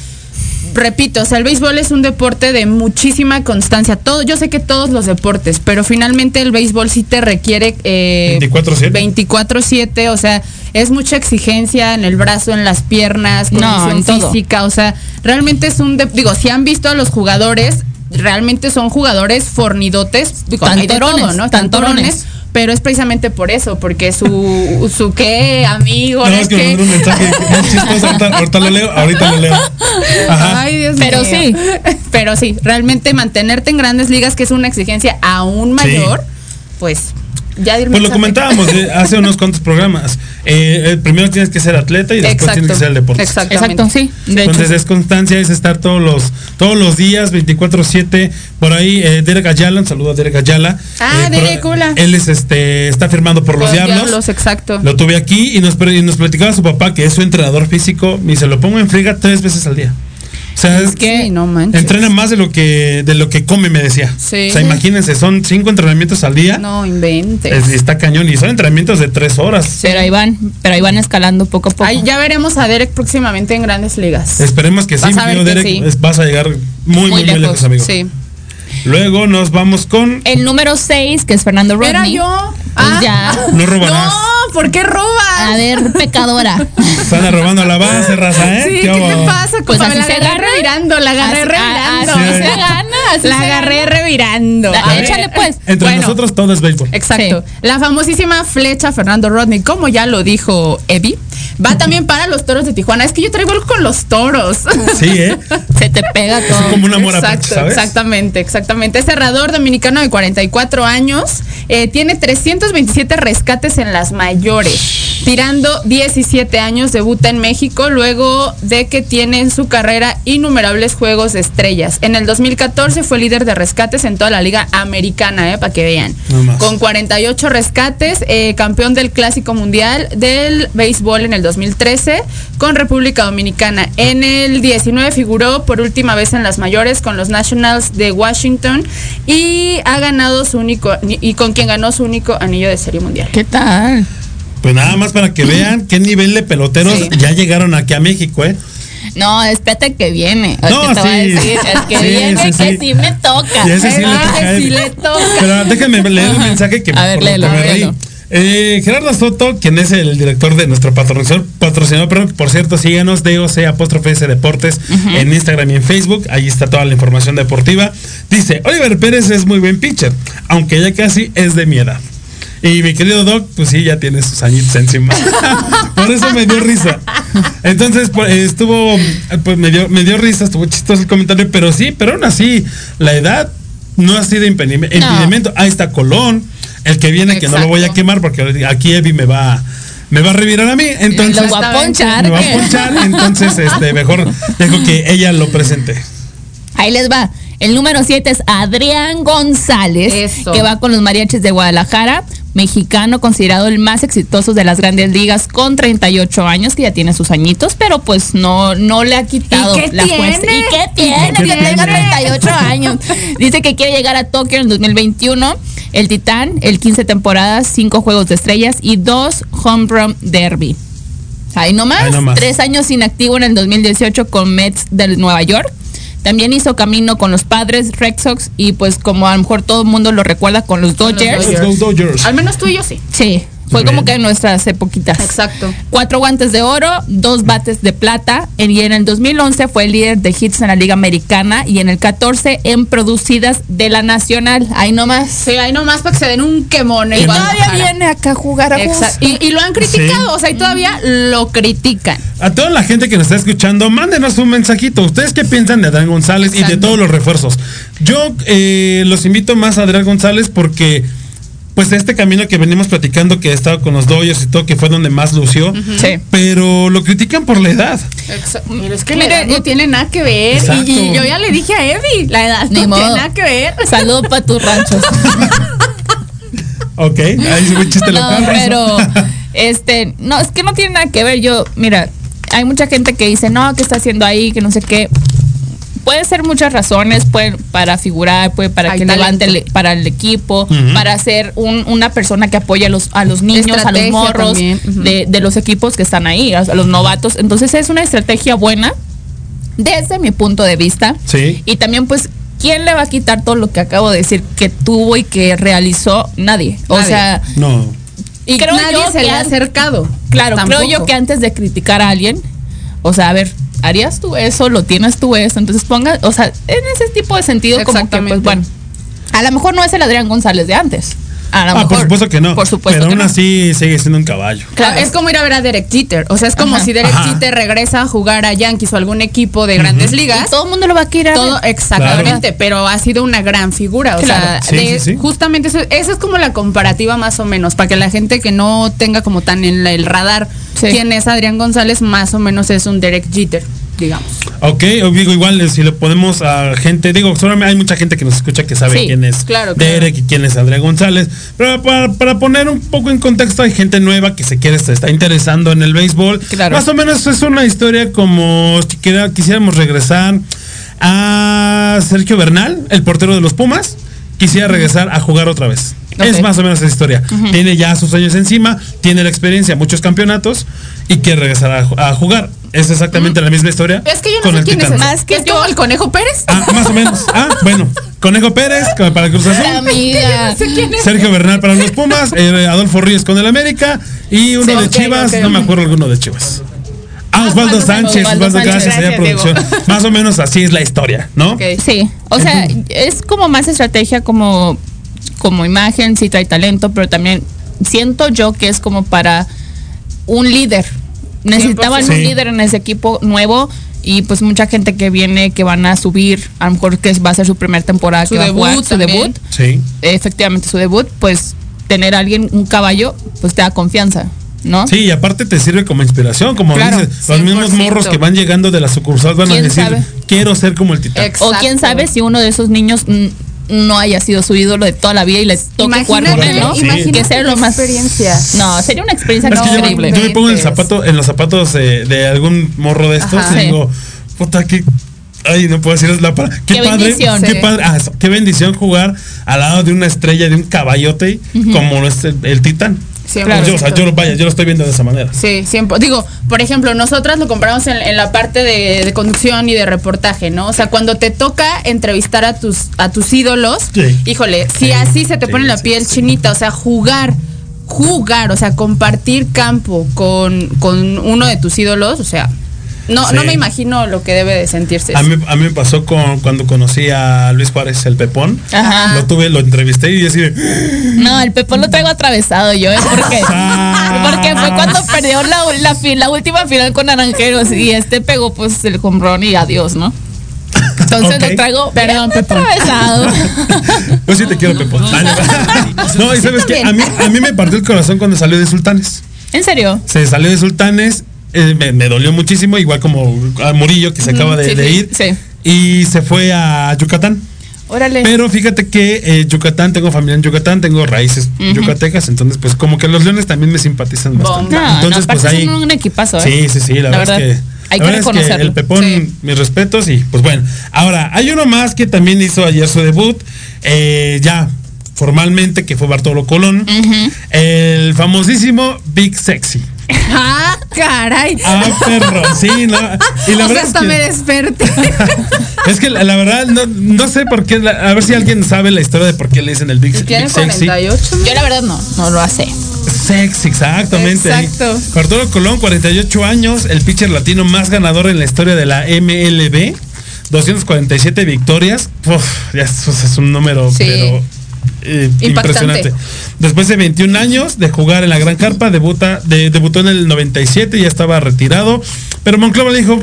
repito, o sea, el béisbol es un deporte de muchísima constancia. Todo, yo sé que todos los deportes, pero finalmente el béisbol sí te requiere eh, 24/7. 24/7, o sea, es mucha exigencia en el brazo, en las piernas, No, condición todo. física, o sea, realmente es un de- digo, si han visto a los jugadores, realmente son jugadores fornidotes, digo, hay de Tantorones, todo, ¿no? tantorones. Pero es precisamente por eso, porque su su qué amigo, No, es que me que mandó un mensaje chistoso. Ahorita, ahorita lo leo, ahorita lo leo. Ajá. Ay, Dios Pero mío. sí. Pero sí, realmente mantenerte en grandes ligas, que es una exigencia aún mayor, pues ya Pues lo comentábamos de hace unos cuantos programas. Eh, eh, primero tienes que ser atleta y después Exacto. tienes que ser el deporte. Exacto, sí. De hecho. Entonces es constancia, es estar todos los todos los días, 24/7. Por ahí eh, Derek Ayala, un saludo a Derek Ayala. Ah, Eh, Derek, hola. Él es este está firmando por los, Los diablos. Diablos, exacto. Lo tuve aquí y nos, y nos platicaba su papá, que es su entrenador físico, y se lo pongo en friga tres veces al día. O sea, es que Sí, no manches. entrena más de lo que de lo que come, me decía. Sí. O sea, imagínense, son cinco entrenamientos al día. No inventes. Es- está cañón y son entrenamientos de tres horas. Pero ahí van, pero ahí van escalando poco a poco. Ay, ya veremos a Derek próximamente en grandes ligas. Esperemos que sí, Vas mi a ver querido que Derek, sí. es- vas a llegar muy, muy, muy lejos, amigo. Sí. Luego nos vamos con El número 6, que es Fernando Rodney. Era yo. Pues Ah. ya. No robarás. No, ¿por qué robas? A ver, pecadora. Están robando la base, raza, ¿eh? Sí, ¿qué, te pasa? Pues así la se agarré agarra. revirando, la agarré Así- revirando. así Sí. se gana, así La se agarré gana. revirando. Ver. échale, pues. Entre Bueno. nosotros todo es béisbol. Exacto. Sí. La famosísima flecha Fernando Rodney, como ya lo dijo Evi, va también para los toros de Tijuana. Es que yo traigo algo con los toros. Sí, ¿eh? Se te pega Es todo. como un amor Exacto, aparte, ¿sabes? exactamente, exactamente. Es cerrador dominicano de 44 años. eh, tiene 327 rescates en las mayores. Tirando 17 años, debuta en México luego de que tiene en su carrera innumerables juegos de estrellas. En el 2014 fue líder de rescates en toda la liga americana, eh, para que vean. No. Con 48 rescates, eh, campeón del Clásico Mundial del Béisbol en el 2013 con República Dominicana. En el 19 figuró por última vez en las mayores con los Nationals de Washington y ha ganado su único y con quien ganó su único anillo de Serie Mundial. ¿Qué tal? Pues nada más para que vean qué nivel de peloteros Sí. ya llegaron aquí a México, ¿eh? No, espérate que viene. Es No, que te voy a sí. decir, es que Sí, viene sí, que sí. sí me toca. Y ese sí le toca sí le toca. Pero déjenme leer el mensaje que A ver, por léelo, léelo. Eh, Gerardo Soto, quien es el director de nuestro patrocinador, patrocinador, perdón, por cierto, síganos DOC apóstrofe S Deportes en Instagram y en Facebook, ahí está toda la información deportiva. Dice, Oliver Pérez es muy buen pitcher, aunque ya casi es de mi edad. Y mi querido Doc, pues sí, ya tiene sus añitos encima. Por eso me dio risa. Entonces, pues, estuvo, pues me dio, me dio risa, estuvo chistoso el comentario, pero sí, pero aún así, la edad no ha sido impedime- impedimento. Ahí está Colón, el que viene, que no lo voy a quemar porque aquí Evi me va, me va a revirar a mí. Entonces, Lo voy a ponchar. me va a ponchar, entonces este, mejor dejo que ella lo presente. Ahí les va. El número 7 es Adrián González, Eso. que va con los mariachis de Guadalajara, mexicano considerado el más exitoso de las grandes ligas con 38 años, que ya tiene sus añitos, pero pues no, no le ha quitado ¿Y qué la tiene? fuerza. ¿Y qué tiene? ¿Y qué Que tenga tiene? 38 años. Dice que quiere llegar a Tokio en el 2021. El Titán, el 15 temporadas, 5 juegos de estrellas y 2 home run derby. Ahí nomás, Ahí nomás. tres años inactivo en el 2018 con Mets de Nueva York. También hizo camino con los padres, Red Sox y pues como a lo mejor todo el mundo lo recuerda con los los Dodgers. Go Dodgers. Al menos tú y yo sí. Sí, fue como que en nuestras epoquitas. Exacto. Cuatro guantes de oro, dos bates de plata. Y en el 2011 fue el líder de hits en la Liga Americana y en el 14 en producidas de la Nacional. Ahí nomás. Sí, ahí nomás para que se den un quemón. Y todavía viene acá a jugar a. Exacto. Y, y lo han criticado, o sea, y todavía lo critican. A toda la gente que nos está escuchando, mándenos un mensajito. ¿Ustedes qué piensan de Adrián González y de todos los refuerzos? Yo eh, los invito más a Adrián González porque, pues, este camino que venimos platicando, que he estado con los Dodgers y todo, que fue donde más lució, Sí. pero lo critican por la edad. Exacto. Pero es que Mire, la edad no tiene nada que ver. Exacto. Y, y yo ya le dije a Evi, la edad Ni no modo. tiene nada que ver. Saludo para tus ranchos. Ok, ahí se un chiste No, local. Pero este, no, es que no tiene nada que ver. Yo, mira, hay mucha gente que dice, no, ¿qué está haciendo ahí? Que no sé qué. Puede ser muchas razones, puede para figurar, puede para Hay que levante el- para el equipo, para ser un- una persona que apoya a los, a los niños, a los morros de, de los equipos que están ahí, a los novatos. Entonces es una estrategia buena desde mi punto de vista. Sí. Y también pues, ¿quién le va a quitar todo lo que acabo de decir que tuvo y que realizó? Nadie. O Nadie. sea, No. Y Creo nadie yo se que le ha acercado. Claro, creo yo que antes de criticar a alguien, o sea, a ver, ¿harías tú eso? ¿Lo tienes tú eso? Entonces ponga, o sea, en ese tipo de sentido como que, pues bueno, a lo mejor no es el Adrián González de antes. A lo Ah, mejor. por supuesto que no. Por supuesto pero aún no. así sigue siendo un caballo. Claro. Es como ir a ver a Derek Jeter. O sea, es como Ajá. si Derek Ajá. Jeter regresa a jugar a Yankees o algún equipo de grandes ligas. Y todo el mundo lo va a querer. Todo, exactamente, pero ha sido una gran figura. O Claro. sea, Sí, de- sí, sí. justamente eso, esa es como la comparativa más o menos, para que la gente que no tenga como tan en la- el radar Sí. quién es Adrián González, más o menos es un Derek Jeter, digamos. Ok, o digo, igual eh, si lo podemos a gente, digo, solamente hay mucha gente que nos escucha que sabe Sí, quién es claro, claro. Derek y quién es Adrián González. Pero para, para poner un poco en contexto, hay gente nueva que se quiere, se está interesando en el béisbol. Claro. Más o menos es una historia como si quiera- quisiéramos regresar a Sergio Bernal, el portero de los Pumas. Quisiera regresar a jugar otra vez. Es más o menos esa historia. Tiene ya sus años encima, tiene la experiencia, muchos campeonatos y quiere regresar a jugar. Es exactamente la misma historia. Es que yo no con sé el quién Titán. es. Más que ¿Es como el Conejo Pérez? Ah, más o menos. Ah, bueno. Conejo Pérez para Cruz Azul. Amiga. No sé quién es. Sergio Bernal para los Pumas. eh, Adolfo Ríos con el América. Y uno Sí, de Chivas. no me acuerdo alguno de Chivas. Ah, Osvaldo Osvaldo Sánchez. Osvaldo Osvaldo, Sánchez, gracias, allá gracias, producción. Más o menos así es la historia, ¿no? Ok. Sí, o sea, es como más estrategia como, como imagen, sí trae talento, pero también siento yo que es como para un líder. Necesitaban 100%. un líder en ese equipo nuevo y pues mucha gente que viene, que van a subir, a lo mejor que va a ser su primera temporada, Su que va a jugar, debut su también. debut, Sí. efectivamente su debut, pues tener a alguien, un caballo, pues te da confianza, ¿no? Sí, y aparte te sirve como inspiración, como Claro, dices, los 100%. mismos morros que van llegando de la sucursal van a ¿Quién decir, sabe? quiero ser como el titán. Ex- O quién Exacto. sabe si uno de esos niños mm, no haya sido su ídolo de toda la vida y les toque jugar con él, ¿no? Sí. Que sea lo más experiencia. No, sería una experiencia Es que yo, increíble. yo me pongo en, el zapato, en los zapatos de, de algún morro de estos Ajá. y Sí. digo, puta, qué. Ay, no puedo decir la palabra. Qué, Qué padre. bendición. Qué Sí. padre. ah, qué bendición jugar al lado de una estrella, de un caballote como es el, el titán. Siempre. Yo, o sea, yo lo vaya, yo lo estoy viendo de esa manera. Sí, siempre. Digo, por ejemplo, nosotras lo compramos en, en la parte de, de conducción y de reportaje, ¿no? O sea, cuando te toca entrevistar a tus, a tus ídolos, Sí. híjole, si Sí, así se te sí, pone la piel sí. chinita, o sea, jugar, jugar, o sea, compartir campo con, con uno de tus ídolos, o sea, no, Sí. no me imagino lo que debe de sentirse. A mí, a mí me pasó con, cuando conocí a Luis Juárez, el Pepón. Ajá. Lo tuve, lo entrevisté y yo así de, No, el Pepón lo traigo atravesado yo, ¿eh? Porque, Ah. porque fue cuando perdió la, la, última final con Naranjeros y este pegó pues el hombrón y adiós, ¿no? Entonces Ok. lo traigo Perdón, bien Pepón. atravesado. Yo sí te quiero, Pepón. No, y sabes que a mí, a mí me partió el corazón cuando salió de Sultanes. ¿En serio? Se salió de Sultanes, eh, me, me dolió muchísimo, igual como a Murillo que se acaba de, sí, de sí, ir. sí. Y se fue a Yucatán. Órale. Pero fíjate que eh, Yucatán, tengo familia en Yucatán, tengo raíces yucatecas, entonces pues como que los leones también me simpatizan bastante. no, entonces no, pues ahí... un equipazo, ¿eh? Sí, sí, sí, la, La verdad, verdad, es que... hay que es que el Pepón, Sí. mis respetos y pues bueno. Ahora, hay uno más que también hizo ayer su debut, eh, ya formalmente, que fue Bartolo Colón, el famosísimo Big Sexy. Ah, caray. Ah, perro, sí, ¿no? Y la o sea, verdad es que- me desperté. es que la, la verdad, no, no sé por qué. la- a ver si alguien sabe la historia de por qué le dicen el Big, Tiene Big Sexy. 48. Yo la verdad no, no lo hace. Sexy, exactamente. Exacto. Bartolo Colón, 48 años, el pitcher latino más ganador en la historia de la MLB. 247 victorias. Uf, ya eso es un número, Sí. pero eh, impresionante. Después de 21 años de jugar en la Gran Carpa, debuta, de- debutó en el 97, ya estaba retirado. Pero Monclova le dijo: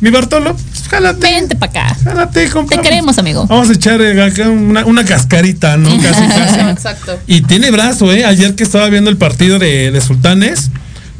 Mi Bartolo, pues, jálate. Vente para acá. Jálate, compa. Te queremos, amigo. Vamos a echar eh, acá una, una cascarita, ¿no? Casi, casi. Exacto. Y tiene brazo, ¿eh? Ayer que estaba viendo el partido de, de Sultanes,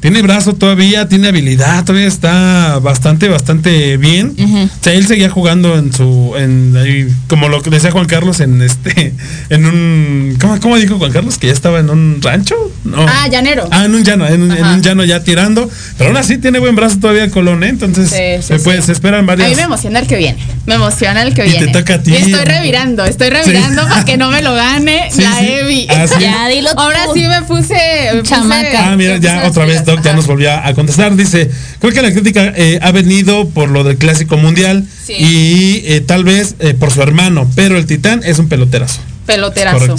tiene brazo todavía, tiene habilidad, todavía está bastante, bastante bien. O sea, él seguía jugando en su, en ahí, como lo que decía Juan Carlos, en este, en un, ¿cómo, cómo dijo Juan Carlos? Que ya estaba en un rancho, ¿no? Ah, llanero. Ah, en un llano, en, un- en Ajá. un llano ya tirando. Pero aún así tiene buen brazo todavía Colón, ¿eh? Entonces, Sí, sí, se, puede- sí. se esperan A varias. mí me emociona el que viene. Me emociona el que Y te viene. toca a ti, Y estoy revirando, estoy revirando Sí. para que no me lo gane Sí, la sí. Evi. Es. Ya, dilo tú. Ahora sí me puse. me puse- Chamaca. Ah, mira, ya otra vez. Doc ya nos volvió a contestar. Dice, creo que la crítica eh, ha venido por lo del clásico mundial Sí. y eh, tal vez eh, por su hermano, pero el titán es un peloterazo. Peloterazo.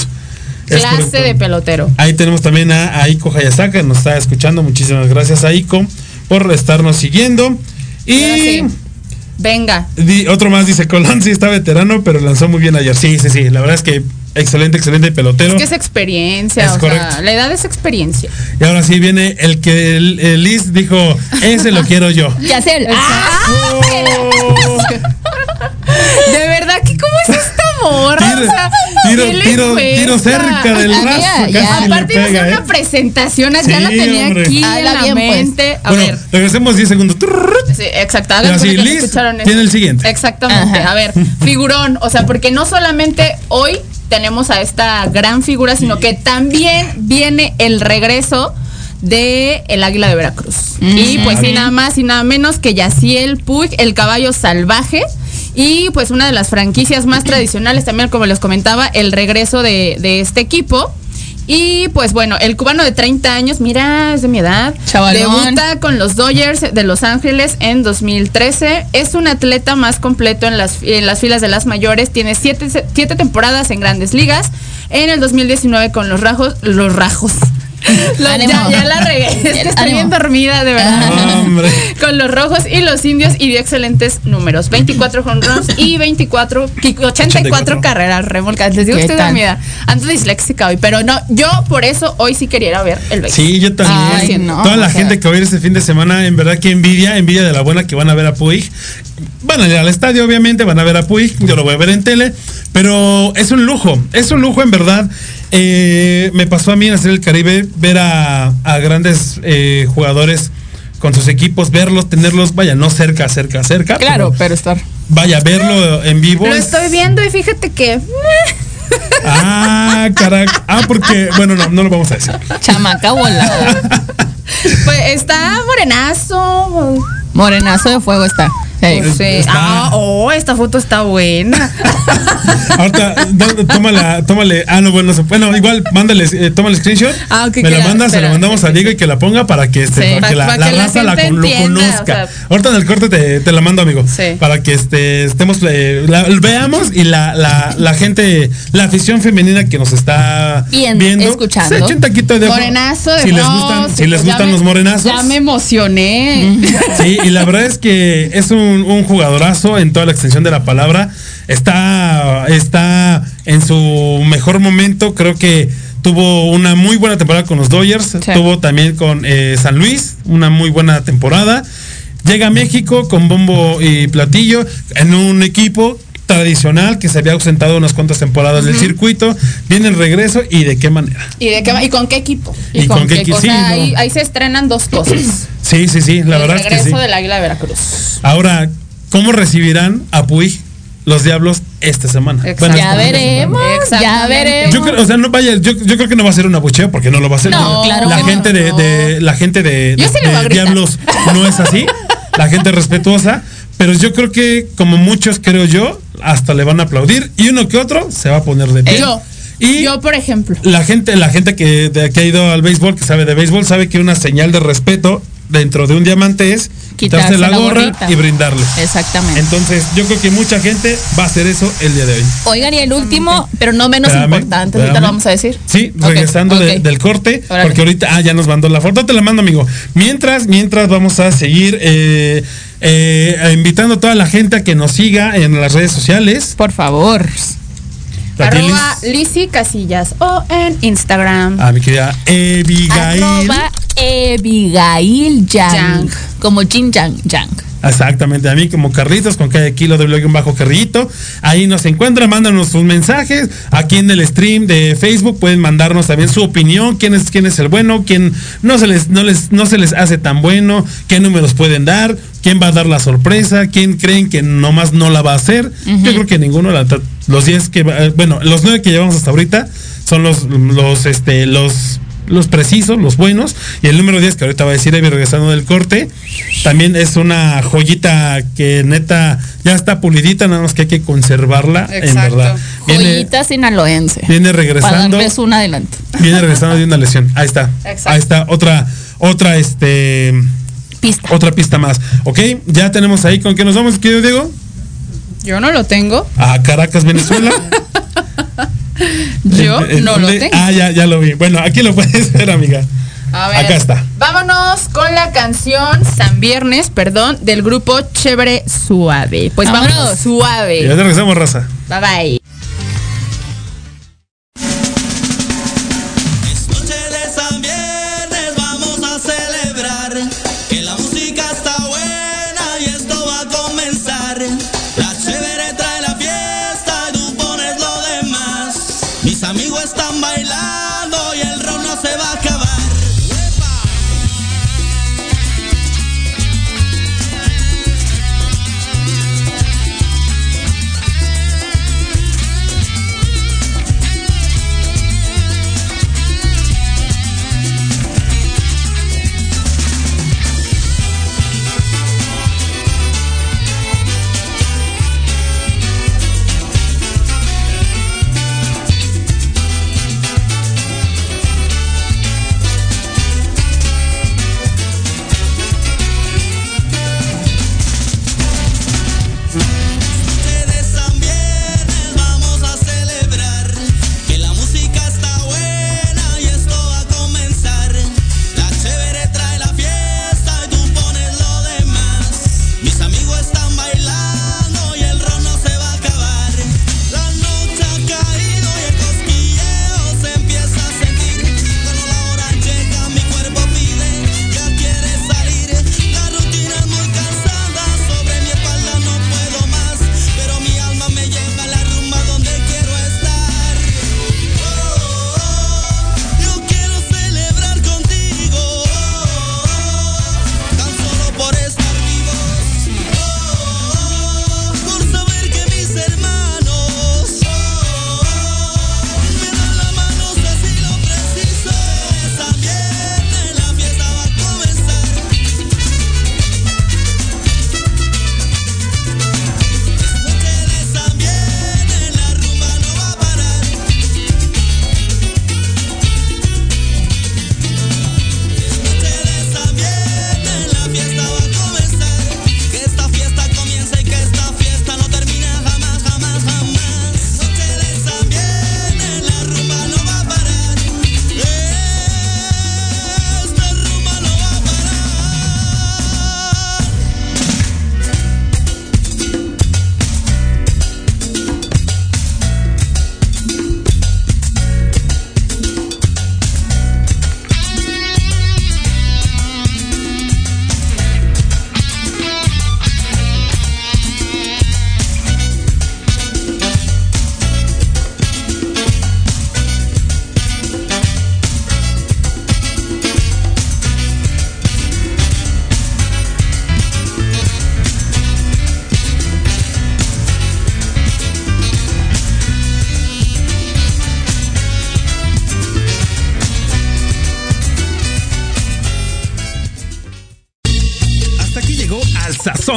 Clase de pelotero. Ahí tenemos también a Aiko Hayasaka, nos está escuchando. Muchísimas gracias, Aiko, por estarnos siguiendo. Y sí. Venga. di- otro más dice, Colón sí está veterano, pero lanzó muy bien ayer. Sí, sí, sí, la verdad es que excelente, excelente pelotero. Es que es experiencia. Es o correcto. sea, la edad es experiencia. Y ahora sí viene el que el, el Liz dijo, ese lo quiero yo. Ya sé. el- De verdad que cómo es esta morra. Tiro, o sea, tiro, ¿qué le tiro, tiro cerca del brazo, ya. Aparte iba a hacer pega, una ¿eh? presentación, ya Sí, la tenía hombre. aquí Habla en la bien, pues. mente. A Bueno, ver. regresemos 10 segundos. Sí, exacto. Así, que Liz tiene el siguiente. Exactamente. Ajá. A ver, figurón. O sea, porque no solamente hoy tenemos a esta gran figura, sino que también viene el regreso de el Águila de Veracruz. Y pues sí, nada más y nada menos que Yaciel Puig, el caballo salvaje. Y pues una de las franquicias más tradicionales también, como les comentaba, el regreso de, de este equipo. Y pues bueno, el cubano de 30 años, mira, es de mi edad. Chavalón. Debuta con los Dodgers de Los Ángeles en 2013. Es un atleta más completo en las, en las filas de las mayores. Tiene siete, siete temporadas en grandes ligas. En el 2019 con los Rajos. Los Rajos. Los- ya, ya la regué. Es que estoy Ánimo. bien dormida, de verdad. Hombre. con los rojos y los indios y dio excelentes números. 24 home runs y 24, 84, 84 carreras remolcadas. Les digo que ¿Qué estoy tal? dormida. Ando disléxica hoy, pero no, yo por eso hoy sí quería ver el béisbol. Sí, yo también. Ay, no, Toda la sea. gente que va a ir este fin de semana, en verdad que envidia, envidia de la buena que van a ver a Puig. Van a ir al estadio, obviamente, van a ver a Puig, yo lo voy a ver en tele, pero es un lujo, es un lujo en verdad. Eh, me pasó a mí en hacer el Caribe ver a, a grandes eh, jugadores con sus equipos, verlos, tenerlos, vaya, no cerca, cerca, cerca. Claro, pero pero estar. vaya, verlo en vivo. Lo es- estoy viendo y fíjate que Ah, caraca. Ah, porque, bueno, no, no lo vamos a decir. Chamaca volada. pues está morenazo. Morenazo de fuego está. Pues, eh, Está- ah, oh, esta foto está buena. Ahorita, tómala, tómale. Ah, no, bueno, bueno, igual, mándale, eh, tómale screenshot. Ah, ok, me la la- mandas, se la mandamos a Diego y que la ponga para que, este, Sí. para que la, Para la que la raza la lo conozca. o sea. Ahorita en el corte te, te la mando, amigo. Sí. Para que este, estemos, eh, la, veamos y la, la, la gente, la afición femenina que nos está Viendo, viendo, escuchando. se eche un taquito de. Morenazo de si les gustan, sí, si les ya gustan me- los morenazos. Ya me emocioné. Sí, y la verdad es que es un, un jugadorazo en toda la extensión de la palabra. Está, está en su mejor momento. Creo que tuvo una muy buena temporada con los Dodgers. Tuvo también con eh, San Luis una muy buena temporada. Llega a México con bombo y platillo en un equipo tradicional que se había ausentado unas cuantas temporadas del circuito. Viene el regreso y de qué manera. ¿Y, de qué, ¿Y con qué equipo? ¿Y con qué equipo? Sí, no. ahí, se estrenan dos cosas. Sí, sí, sí, la el verdad es que regreso sí. del Águila de Veracruz. Ahora, ¿cómo recibirán a Puig los diablos esta semana? Ya esta veremos, ya veremos. Yo creo, o sea, no vaya, yo, yo creo que no va a ser un abucheo porque no lo va a hacer. No, claro la que no. gente de, de- la gente de, sí diablos no es así. La gente es respetuosa, pero yo creo que como muchos creo yo, hasta le van a aplaudir y uno que otro se va a poner de pie. Yo. Y Yo, por ejemplo. la gente, la gente que, de- que ha ido al béisbol, que sabe de béisbol, sabe que una señal de respeto dentro de un diamante es quitarse, Quitarse la, la gorra gorrita. y brindarle. Exactamente. Entonces, yo creo que mucha gente va a hacer eso el día de hoy. Oigan, y el último, pero no menos Espérame, importante, ahorita lo vamos a decir. Sí, regresando de- del corte, Órale. porque ahorita, ah, ya nos mandó la foto, te la mando, amigo. Mientras, mientras vamos a seguir eh, eh, invitando a toda la gente a que nos siga en las redes sociales. Por favor. Arroba Liz. Lizzy Casillas o en Instagram. A mi querida Abigail. Arroba Abigail Yang. Como Jin Yang Yang. Exactamente, a mí como Carlitos con cada kilo de blog un bajo carrillito. Ahí nos encuentran, mándanos sus mensajes. Aquí en el stream de Facebook pueden mandarnos también su opinión, quién es, quién es el bueno, quién no se les, no les, no se les hace tan bueno, qué números pueden dar, quién va a dar la sorpresa, quién creen que nomás no la va a hacer. Yo creo que ninguno, la verdad, los 10 que, va- eh, bueno, los 9 que llevamos hasta ahorita son los, los, este, los los precisos, los buenos. Y el número 10 que ahorita va a decir Evi regresando del corte, también es una joyita que neta ya está pulidita, nada más que hay que conservarla en verdad. Viene, Joyita sinaloense. viene Para regresando, darles un adelanto. viene regresando de una lesión. Ahí está. Exacto. Ahí está otra otra este Pista. otra pista más. ¿Ok? Ya tenemos ahí con qué nos vamos, querido Diego. Yo no lo tengo. A Caracas, Venezuela. Yo ¿En- en no lo tengo. Ah, ya, ya lo vi. Bueno, aquí lo puedes ver, amiga. A ver, Acá está. Vámonos con la canción San Viernes, perdón, del grupo Chévere Suave. Pues vámonos, Vámonos. Suave. ya te regresamos, raza. Bye bye. Mis amigos están bailando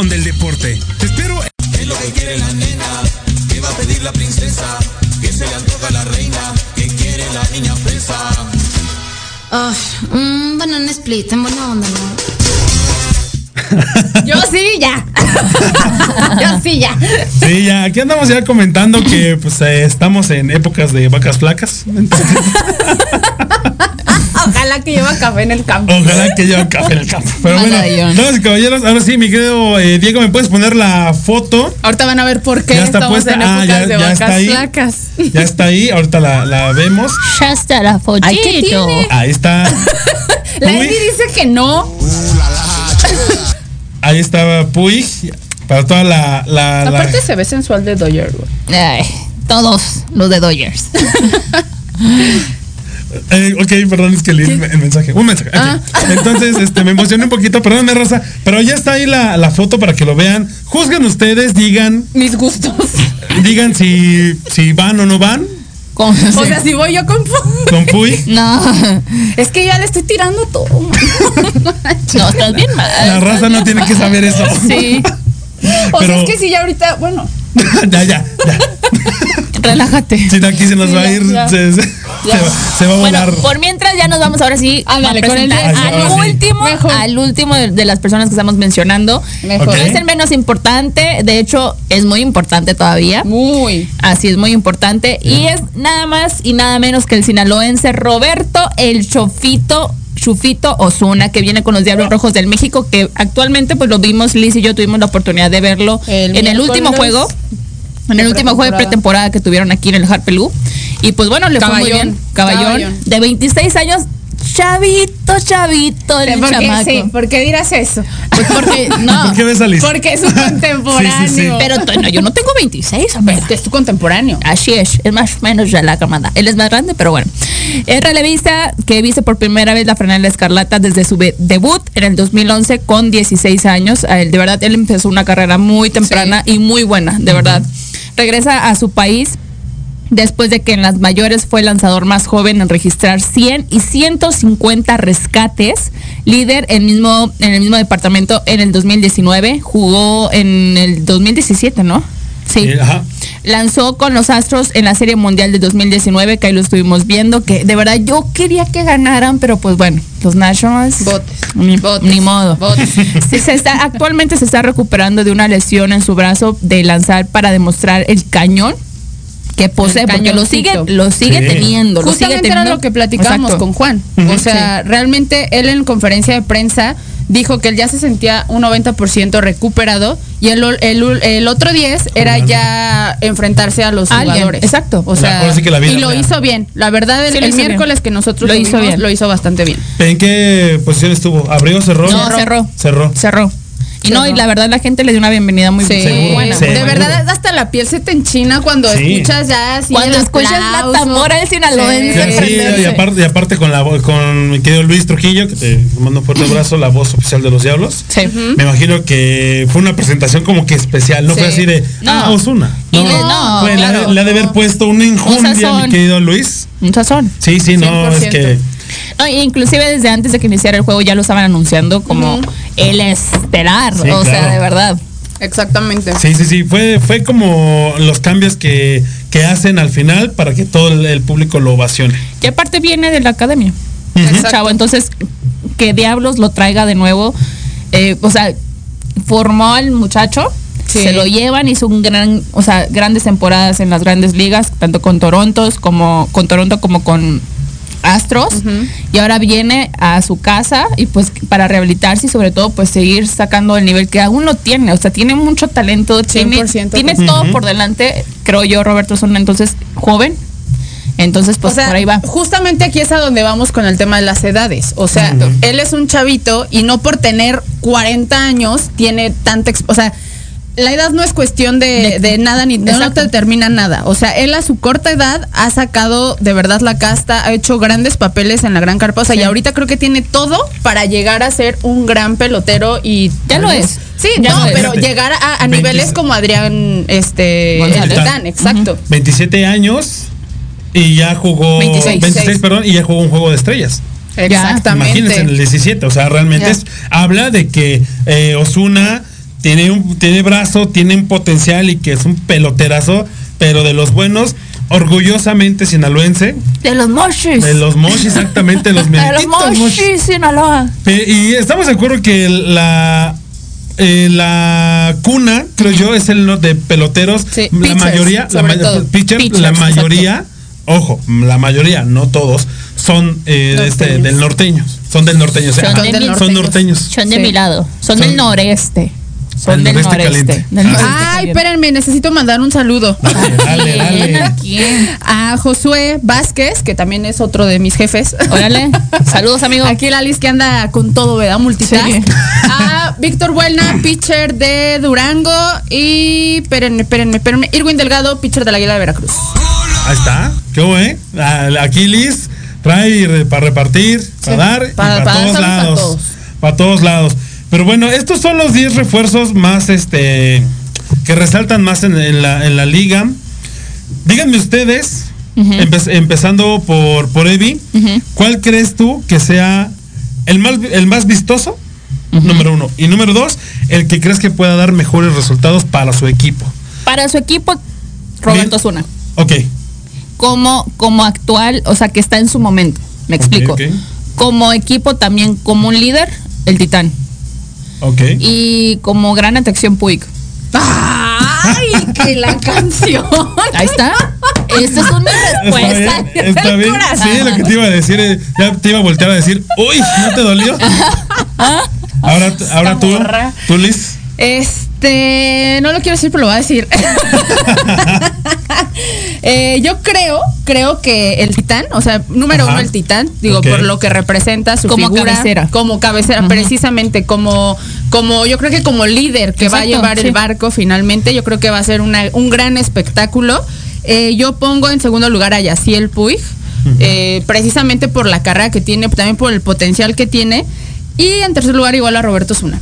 del deporte. Te espero. Es lo que quiere la nena, que va a pedir la princesa, que se le antoja la reina, que quiere la niña fresa. Ah, un banana split, en buena onda, ¿no? Yo sí, ya. Yo sí, ya. Sí, ya, aquí andamos ya comentando que pues eh, estamos en épocas de vacas flacas. Entonces, Ojalá que lleva café en el campo. ojalá que lleven café en el campo. Pero bueno, Maravillón. damas y caballeros, ahora sí, mi querido eh, Diego, ¿me puedes poner la foto? Ahorita van a ver por qué Ya está estamos puesta. en Ah, épocas ya- de ya está vacas ahí. flacas. Ya está ahí, ahorita la, la vemos. Ya está la fotito. Ay, ¿qué tiene? Ahí está. La Puy. Eddie dice que no. Ahí estaba Puy. Para toda la. la, la- Aparte se ve sensual de Doyer, güey. Todos los de Dodgers. Eh, ok, perdón, es que leí el, el mensaje. Un mensaje. ok. Ah. Entonces, este, me emocioné un poquito. Perdóname, Rosa. Pero ya está ahí la, la foto para que lo vean. Juzguen ustedes, digan, Mis gustos. digan si, si van o no van Con- O sea, si voy yo con. con Puy. no, Es que ya le estoy tirando todo. no, estás bien mal. La raza no tiene que saber eso. Sí, O Pero- sea, es que si ya ahorita, bueno. ya, ya, ya. relájate. Si de aquí se nos va a ir, ya. se, se- Ya. se va, se va a Bueno, volar. por mientras ya nos vamos ahora sí Ándale, a con el al ahora último, al último de, de las personas que estamos mencionando. Mejor. No es el menos importante, de hecho es muy importante todavía. Muy. Así es muy importante. Y es nada más y nada menos que el sinaloense Roberto el Chofito. Chufito Osuna, que viene con los Diablos Rojos del México, que actualmente pues lo vimos, Liz y yo tuvimos la oportunidad de verlo El en el último juego. En el último juego de pretemporada. que tuvieron aquí en el Harpelú. Y pues bueno, le fue muy bien. Caballón, caballón. De 26 años, chavito, chavito, el ¿Por qué, sí, ¿por qué dirás eso? Pues porque, no. ¿Por qué Liz? Porque es un contemporáneo. Sí, sí, sí. Pero no, yo no tengo 26, hombre. Es que es tu contemporáneo. Así es, es más o menos ya la camada. Él es más grande, pero bueno. Es relevista que viste por primera vez la franela escarlata desde su debut en el 2011 con 16 años. A él, de verdad, él empezó una carrera muy temprana y muy buena, de verdad. Regresa a su país después de que en las mayores fue el lanzador más joven en registrar 100 y 150 rescates, líder en, mismo, en el mismo departamento en el 2019, jugó en el 2017, ¿no? Sí. Eh, ajá. Lanzó con los Astros en la Serie Mundial de 2019, que ahí lo estuvimos viendo, que de verdad yo quería que ganaran, pero pues bueno, los Nationals. Botes. Ni, Botes. ni modo. Botes. Sí, se está, actualmente se está recuperando de una lesión en su brazo de lanzar para demostrar el cañón que posee, porque lo sigue, lo sigue Sí. teniendo. Lo sigue Justamente teniendo. era lo que platicábamos Exacto. con Juan. O sea, realmente él en conferencia de prensa dijo que él ya se sentía un 90% recuperado y el, el, el otro 10 era ya enfrentarse a los Alguien, jugadores. exacto. O sea, Ahora sí que la vida y lo hizo bien. La verdad, el, Sí, el bien. miércoles que nosotros Lo lo, hizo vimos, bien. lo hizo bastante bien. ¿En qué posición estuvo? ¿Abrió o cerró? No, cerró. Cerró. Cerró. Y no, y la verdad la gente le dio una bienvenida muy Sí, buena. sí. de verdad hasta la piel se te enchina cuando Sí. escuchas ya así Cuando el escuchas la tambora del sinaloense Sí, sí, prenderse. y aparte, y aparte con la con mi querido Luis Trujillo, que te mando un fuerte abrazo, la voz oficial de los Diablos. Sí. Me imagino que fue una presentación como que especial, no Sí. fue así de No. ah, Osuna. Y le- no, Fue- le ha de- claro. le ha de haber puesto una enjundia, sazón. mi querido Luis. Un sazón. Sí, sí, no, es 100%. que No, inclusive desde antes de que iniciara el juego ya lo estaban anunciando como el estelar. Sí, o sea, de verdad. Exactamente. Sí, sí, sí, fue, fue como los cambios que, que hacen al final para que todo el, el público lo ovacione. Y aparte viene de la academia. Exacto. Chavo, entonces que Diablos lo traiga de nuevo. eh, o sea, formó al muchacho. Sí. Se lo llevan, hizo un gran, o sea, grandes temporadas en las grandes ligas, tanto con Toronto como con Toronto como con Astros. Y ahora viene a su casa y pues para rehabilitarse y sobre todo pues seguir sacando el nivel que aún no tiene. O sea, tiene mucho talento, tiene, 100% tiene todo por delante, creo yo, Roberto Zona, entonces joven. Entonces, pues o sea, por ahí va. justamente aquí es a donde vamos con el tema de las edades. O sea, él es un chavito y no por tener 40 años tiene tanta... O sea, la edad no es cuestión de, De- de nada ni no, no te determina nada. O sea, él a su corta edad ha sacado de verdad la casta, ha hecho grandes papeles en la gran carpa. O sea, y ahorita creo que tiene todo para llegar a ser un gran pelotero y Ya lo es. Sí, Ya no, es. pero llegar a, a 20 niveles como Adrián este exacto. 27 años y ya jugó 26. 26, perdón, y ya jugó un juego de estrellas. Exactamente. Imagínense en el 17, o sea, realmente es, habla de que eh, Osuna tiene un tiene brazo, tiene un potencial y que es un peloterazo, pero de los buenos, orgullosamente sinaloense. De los moshis. De los moshis, exactamente, los De los moshis. moshis, Sinaloa. Y estamos de acuerdo que la eh, la cuna, creo yo, es el de peloteros. Sí, la pitchers, mayoría, la ma- todo. pitcher, Pitchers, la exacto. mayoría, ojo, la mayoría, no todos, son eh, este, del norteño. Son del norteño. o sea, Son de son norteños. norteños. Son de Sí. mi lado. Son, Son- del noreste. Son Del del noreste noreste. caliente. Del noreste Ay, espérenme, necesito mandar un saludo. Dale, dale, dale. ¿A quién? A Josué Vázquez, que también es otro de mis jefes. Órale. Saludos, amigo. Aquí la Liz que anda con todo, ¿verdad? Multitask. Sí. A Víctor Buelna, pitcher de Durango. Y espérenme, espérenme, espérenme. Irwin Delgado, pitcher de la Águila de Veracruz. Ahí está. ¿Qué hubo, eh? Aquí Liz trae para repartir, para dar y para- para, para todos lados. todos. Para todos lados. Pero bueno, estos son los 10 refuerzos más este que resaltan más en, en la, en la liga. Díganme ustedes, empe- empezando por, por Evi, ¿cuál crees tú que sea el más, el más vistoso? Número uno. Y número dos, el que crees que pueda dar mejores resultados para su equipo. Para su equipo, Roberto. Osuna. Ok. Como, como actual, o sea, que está en su momento. Me explico. Como equipo también, como un líder, el Titán. Y como gran atracción, Puig. ¡Ay, que la canción! Ahí está. Esta es una Está respuesta. bien, está bien. Sí, lo que te iba a decir, eh, ya te iba a voltear a decir, uy, ¿no te dolió? Ahora, ahora tú, morra. tú Liz. Este, no lo quiero decir, pero lo voy a decir. Eh, yo creo, creo que el titán, o sea, número Ajá. uno el titán, digo, por lo que representa su Como figura, cabecera. como cabecera, precisamente como, como yo creo que como líder que va a llevar sí. el barco finalmente, yo creo que va a ser una- un gran espectáculo. Eh, yo pongo en segundo lugar a Yaciel Puig, eh, precisamente por la carrera que tiene, también por el potencial que tiene. Y en tercer lugar igual a Roberto Zuna.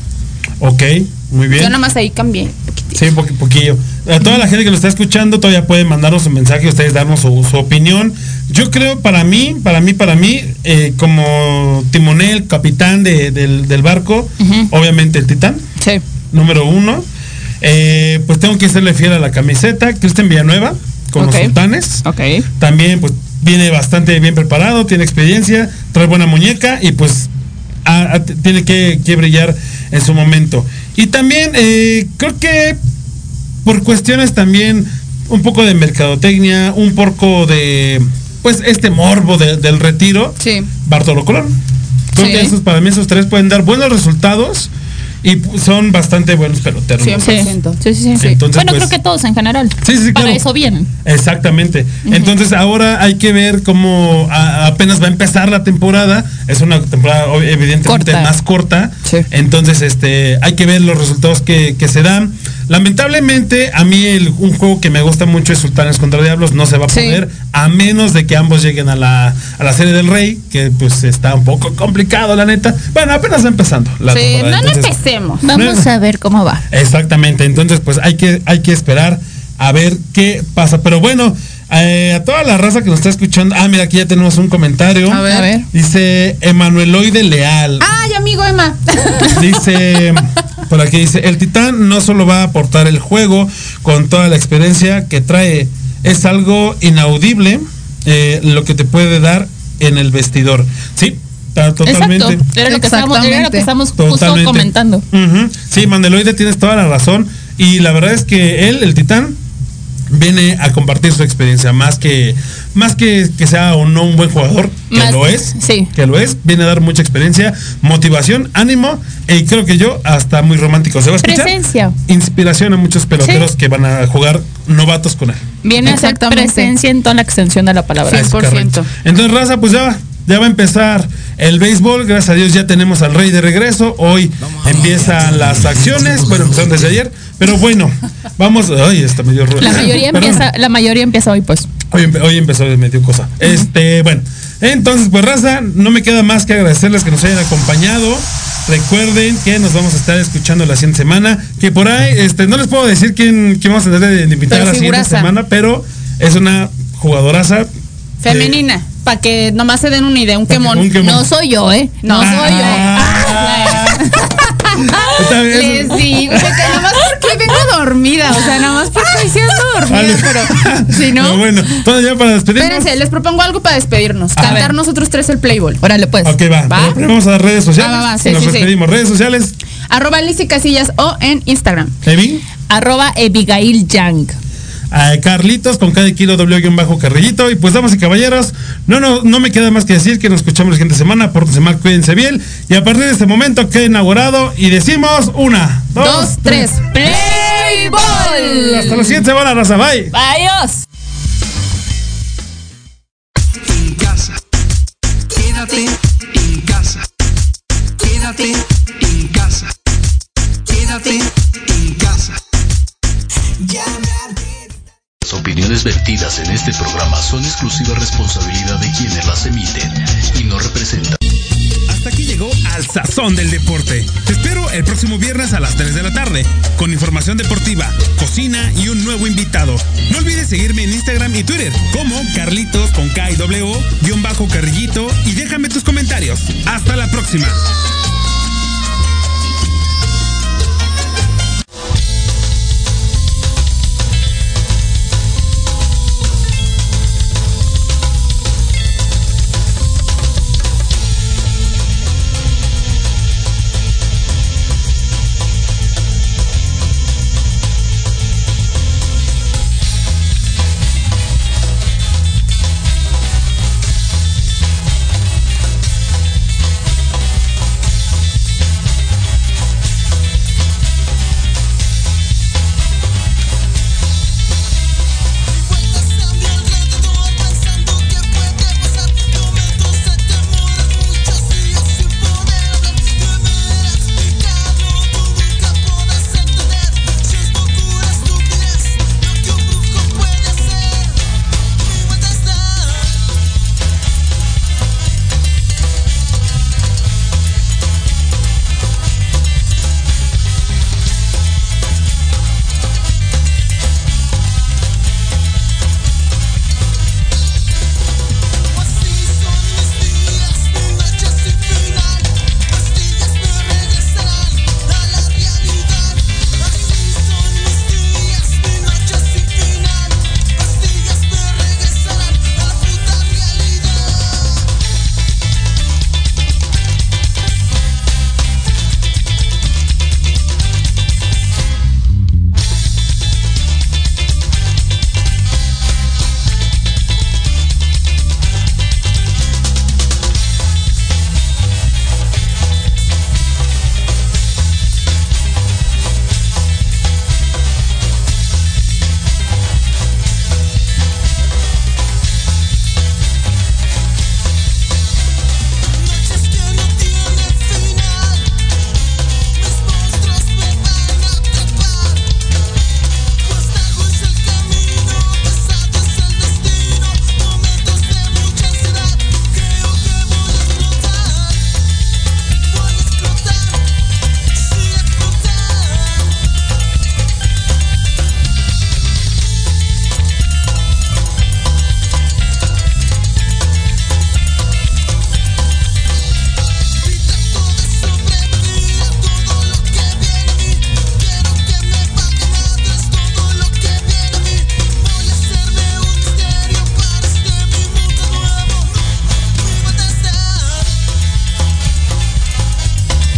Ok, muy bien. Yo nada más ahí cambié. Sí, un poqui- poquillo. A toda la gente que lo está escuchando todavía pueden mandarnos un mensaje, ustedes darnos su, su opinión. Yo creo, para mí, para mí, para mí, eh, como timonel, capitán de- del, del barco, obviamente el titán, Sí. número uno. Eh, pues tengo que hacerle fiel a la camiseta, Cristian Villanueva, con los sultanes. Ok. También, pues, viene bastante bien preparado, tiene experiencia, trae buena muñeca y pues a- a- tiene que, que brillar en su momento. Y también eh, creo que por cuestiones también un poco de mercadotecnia, un poco de pues este morbo de- del retiro, Sí. Bartolo Colón. Creo Sí. que esos para mí esos tres pueden dar buenos resultados y son bastante buenos peloteros. ¿no? Siempre. Sí. 100%. Sí, sí, sí. Entonces, bueno, pues- creo que todos en general. Sí, sí, Para claro. eso vienen. Exactamente. Entonces ahora hay que ver cómo a- apenas va a empezar la temporada. Es una temporada evidentemente Corta. más corta. Sí. Entonces este hay que ver los resultados que, que se dan. Lamentablemente a mí el- un juego que me gusta mucho es Sultanes contra Diablos. No se va a Sí. poder a menos de que ambos lleguen a la, a la serie del Rey, que pues está un poco complicado la neta. Bueno, apenas va empezando la Sí, temporada. no, Entonces, empecemos. Vamos a ver cómo va. Exactamente, entonces pues hay que, hay que esperar a ver qué pasa. Pero bueno, eh, a toda la raza que nos está escuchando, ah, mira, aquí ya tenemos un comentario. A ver. A ver. Dice Emanueloide Leal. Ay, amigo Emma. Dice, por aquí dice, el titán no solo va a aportar el juego con toda la experiencia que trae, es algo inaudible eh, lo que te puede dar en el vestidor. Sí, ta- totalmente. Exacto. Era lo que era lo estamos justo Totalmente. comentando. Sí, Mandeloide tienes toda la razón. Y la verdad es que él, el titán, viene a compartir su experiencia. Más que, más que, que sea o no un buen jugador, que Más- lo es. sí. Que lo es. Viene a dar mucha experiencia, motivación, ánimo. Y creo que yo, hasta muy romántico. Se va a escuchar. Presencia. Inspiración a muchos peloteros Sí. que van a jugar novatos con él. Viene a ser Exactamente. presencia en toda la extensión de la palabra. Sí. Es 100%. correcto. Entonces, Raza, pues ya, ya va a empezar el béisbol. Gracias a Dios ya tenemos al Rey de regreso. Hoy empiezan las acciones. Bueno, empezaron desde ayer. Pero bueno, vamos. Ay, está medio ruido. La mayoría Perdón. empieza, la mayoría empieza hoy, pues. Hoy, hoy empezó de medio cosa. Este, bueno. Entonces, pues Raza, no me queda más que agradecerles que nos hayan acompañado. Recuerden que nos vamos a estar escuchando la siguiente semana. Que por ahí, este, no les puedo decir quién, quién vamos a tener de invitar la siguiente semana, pero es una jugadoraza. de- Femenina. Para que nomás se den una idea, un quemón. Un quemón. No soy yo, ¿eh? No, No. soy yo. Ah. Está bien. Les digo que nada más porque vengo dormida, o sea, nada más porque hoy sí ando dormida, Vale. pero si no. Pero bueno, ya para despedirnos. Espérense, les propongo algo para despedirnos. A Cantar ver. nosotros tres el Playboy. Órale, pues. Ok, va. ¿Va? Pero vamos a dar redes sociales. Va, va, va, sí, Nos sí, sí. despedimos. Redes sociales. Arroba Lizzy Casillas o en Instagram. Kevin. Arroba Abigail Yang. A Carlitos con cada kilo W bajo carrillito. Y pues, damas y caballeros, no, no, no me queda más que decir que nos escuchamos la siguiente semana. Pórtense mal, cuídense bien. Y a partir de este momento queda inaugurado y decimos una, dos, Dos, tres. Playball. Hasta la siguiente semana, raza. Bye. Adiós. Vertidas en este programa son exclusiva responsabilidad de quienes las emiten y no representan. Hasta aquí llegó Al Sazón del Deporte. Te espero el próximo viernes a las 3 de la tarde con información deportiva, cocina y un nuevo invitado. No olvides seguirme en Instagram y Twitter como Carlitos con K y W, guion bajo carrillito y déjame tus comentarios. Hasta la próxima.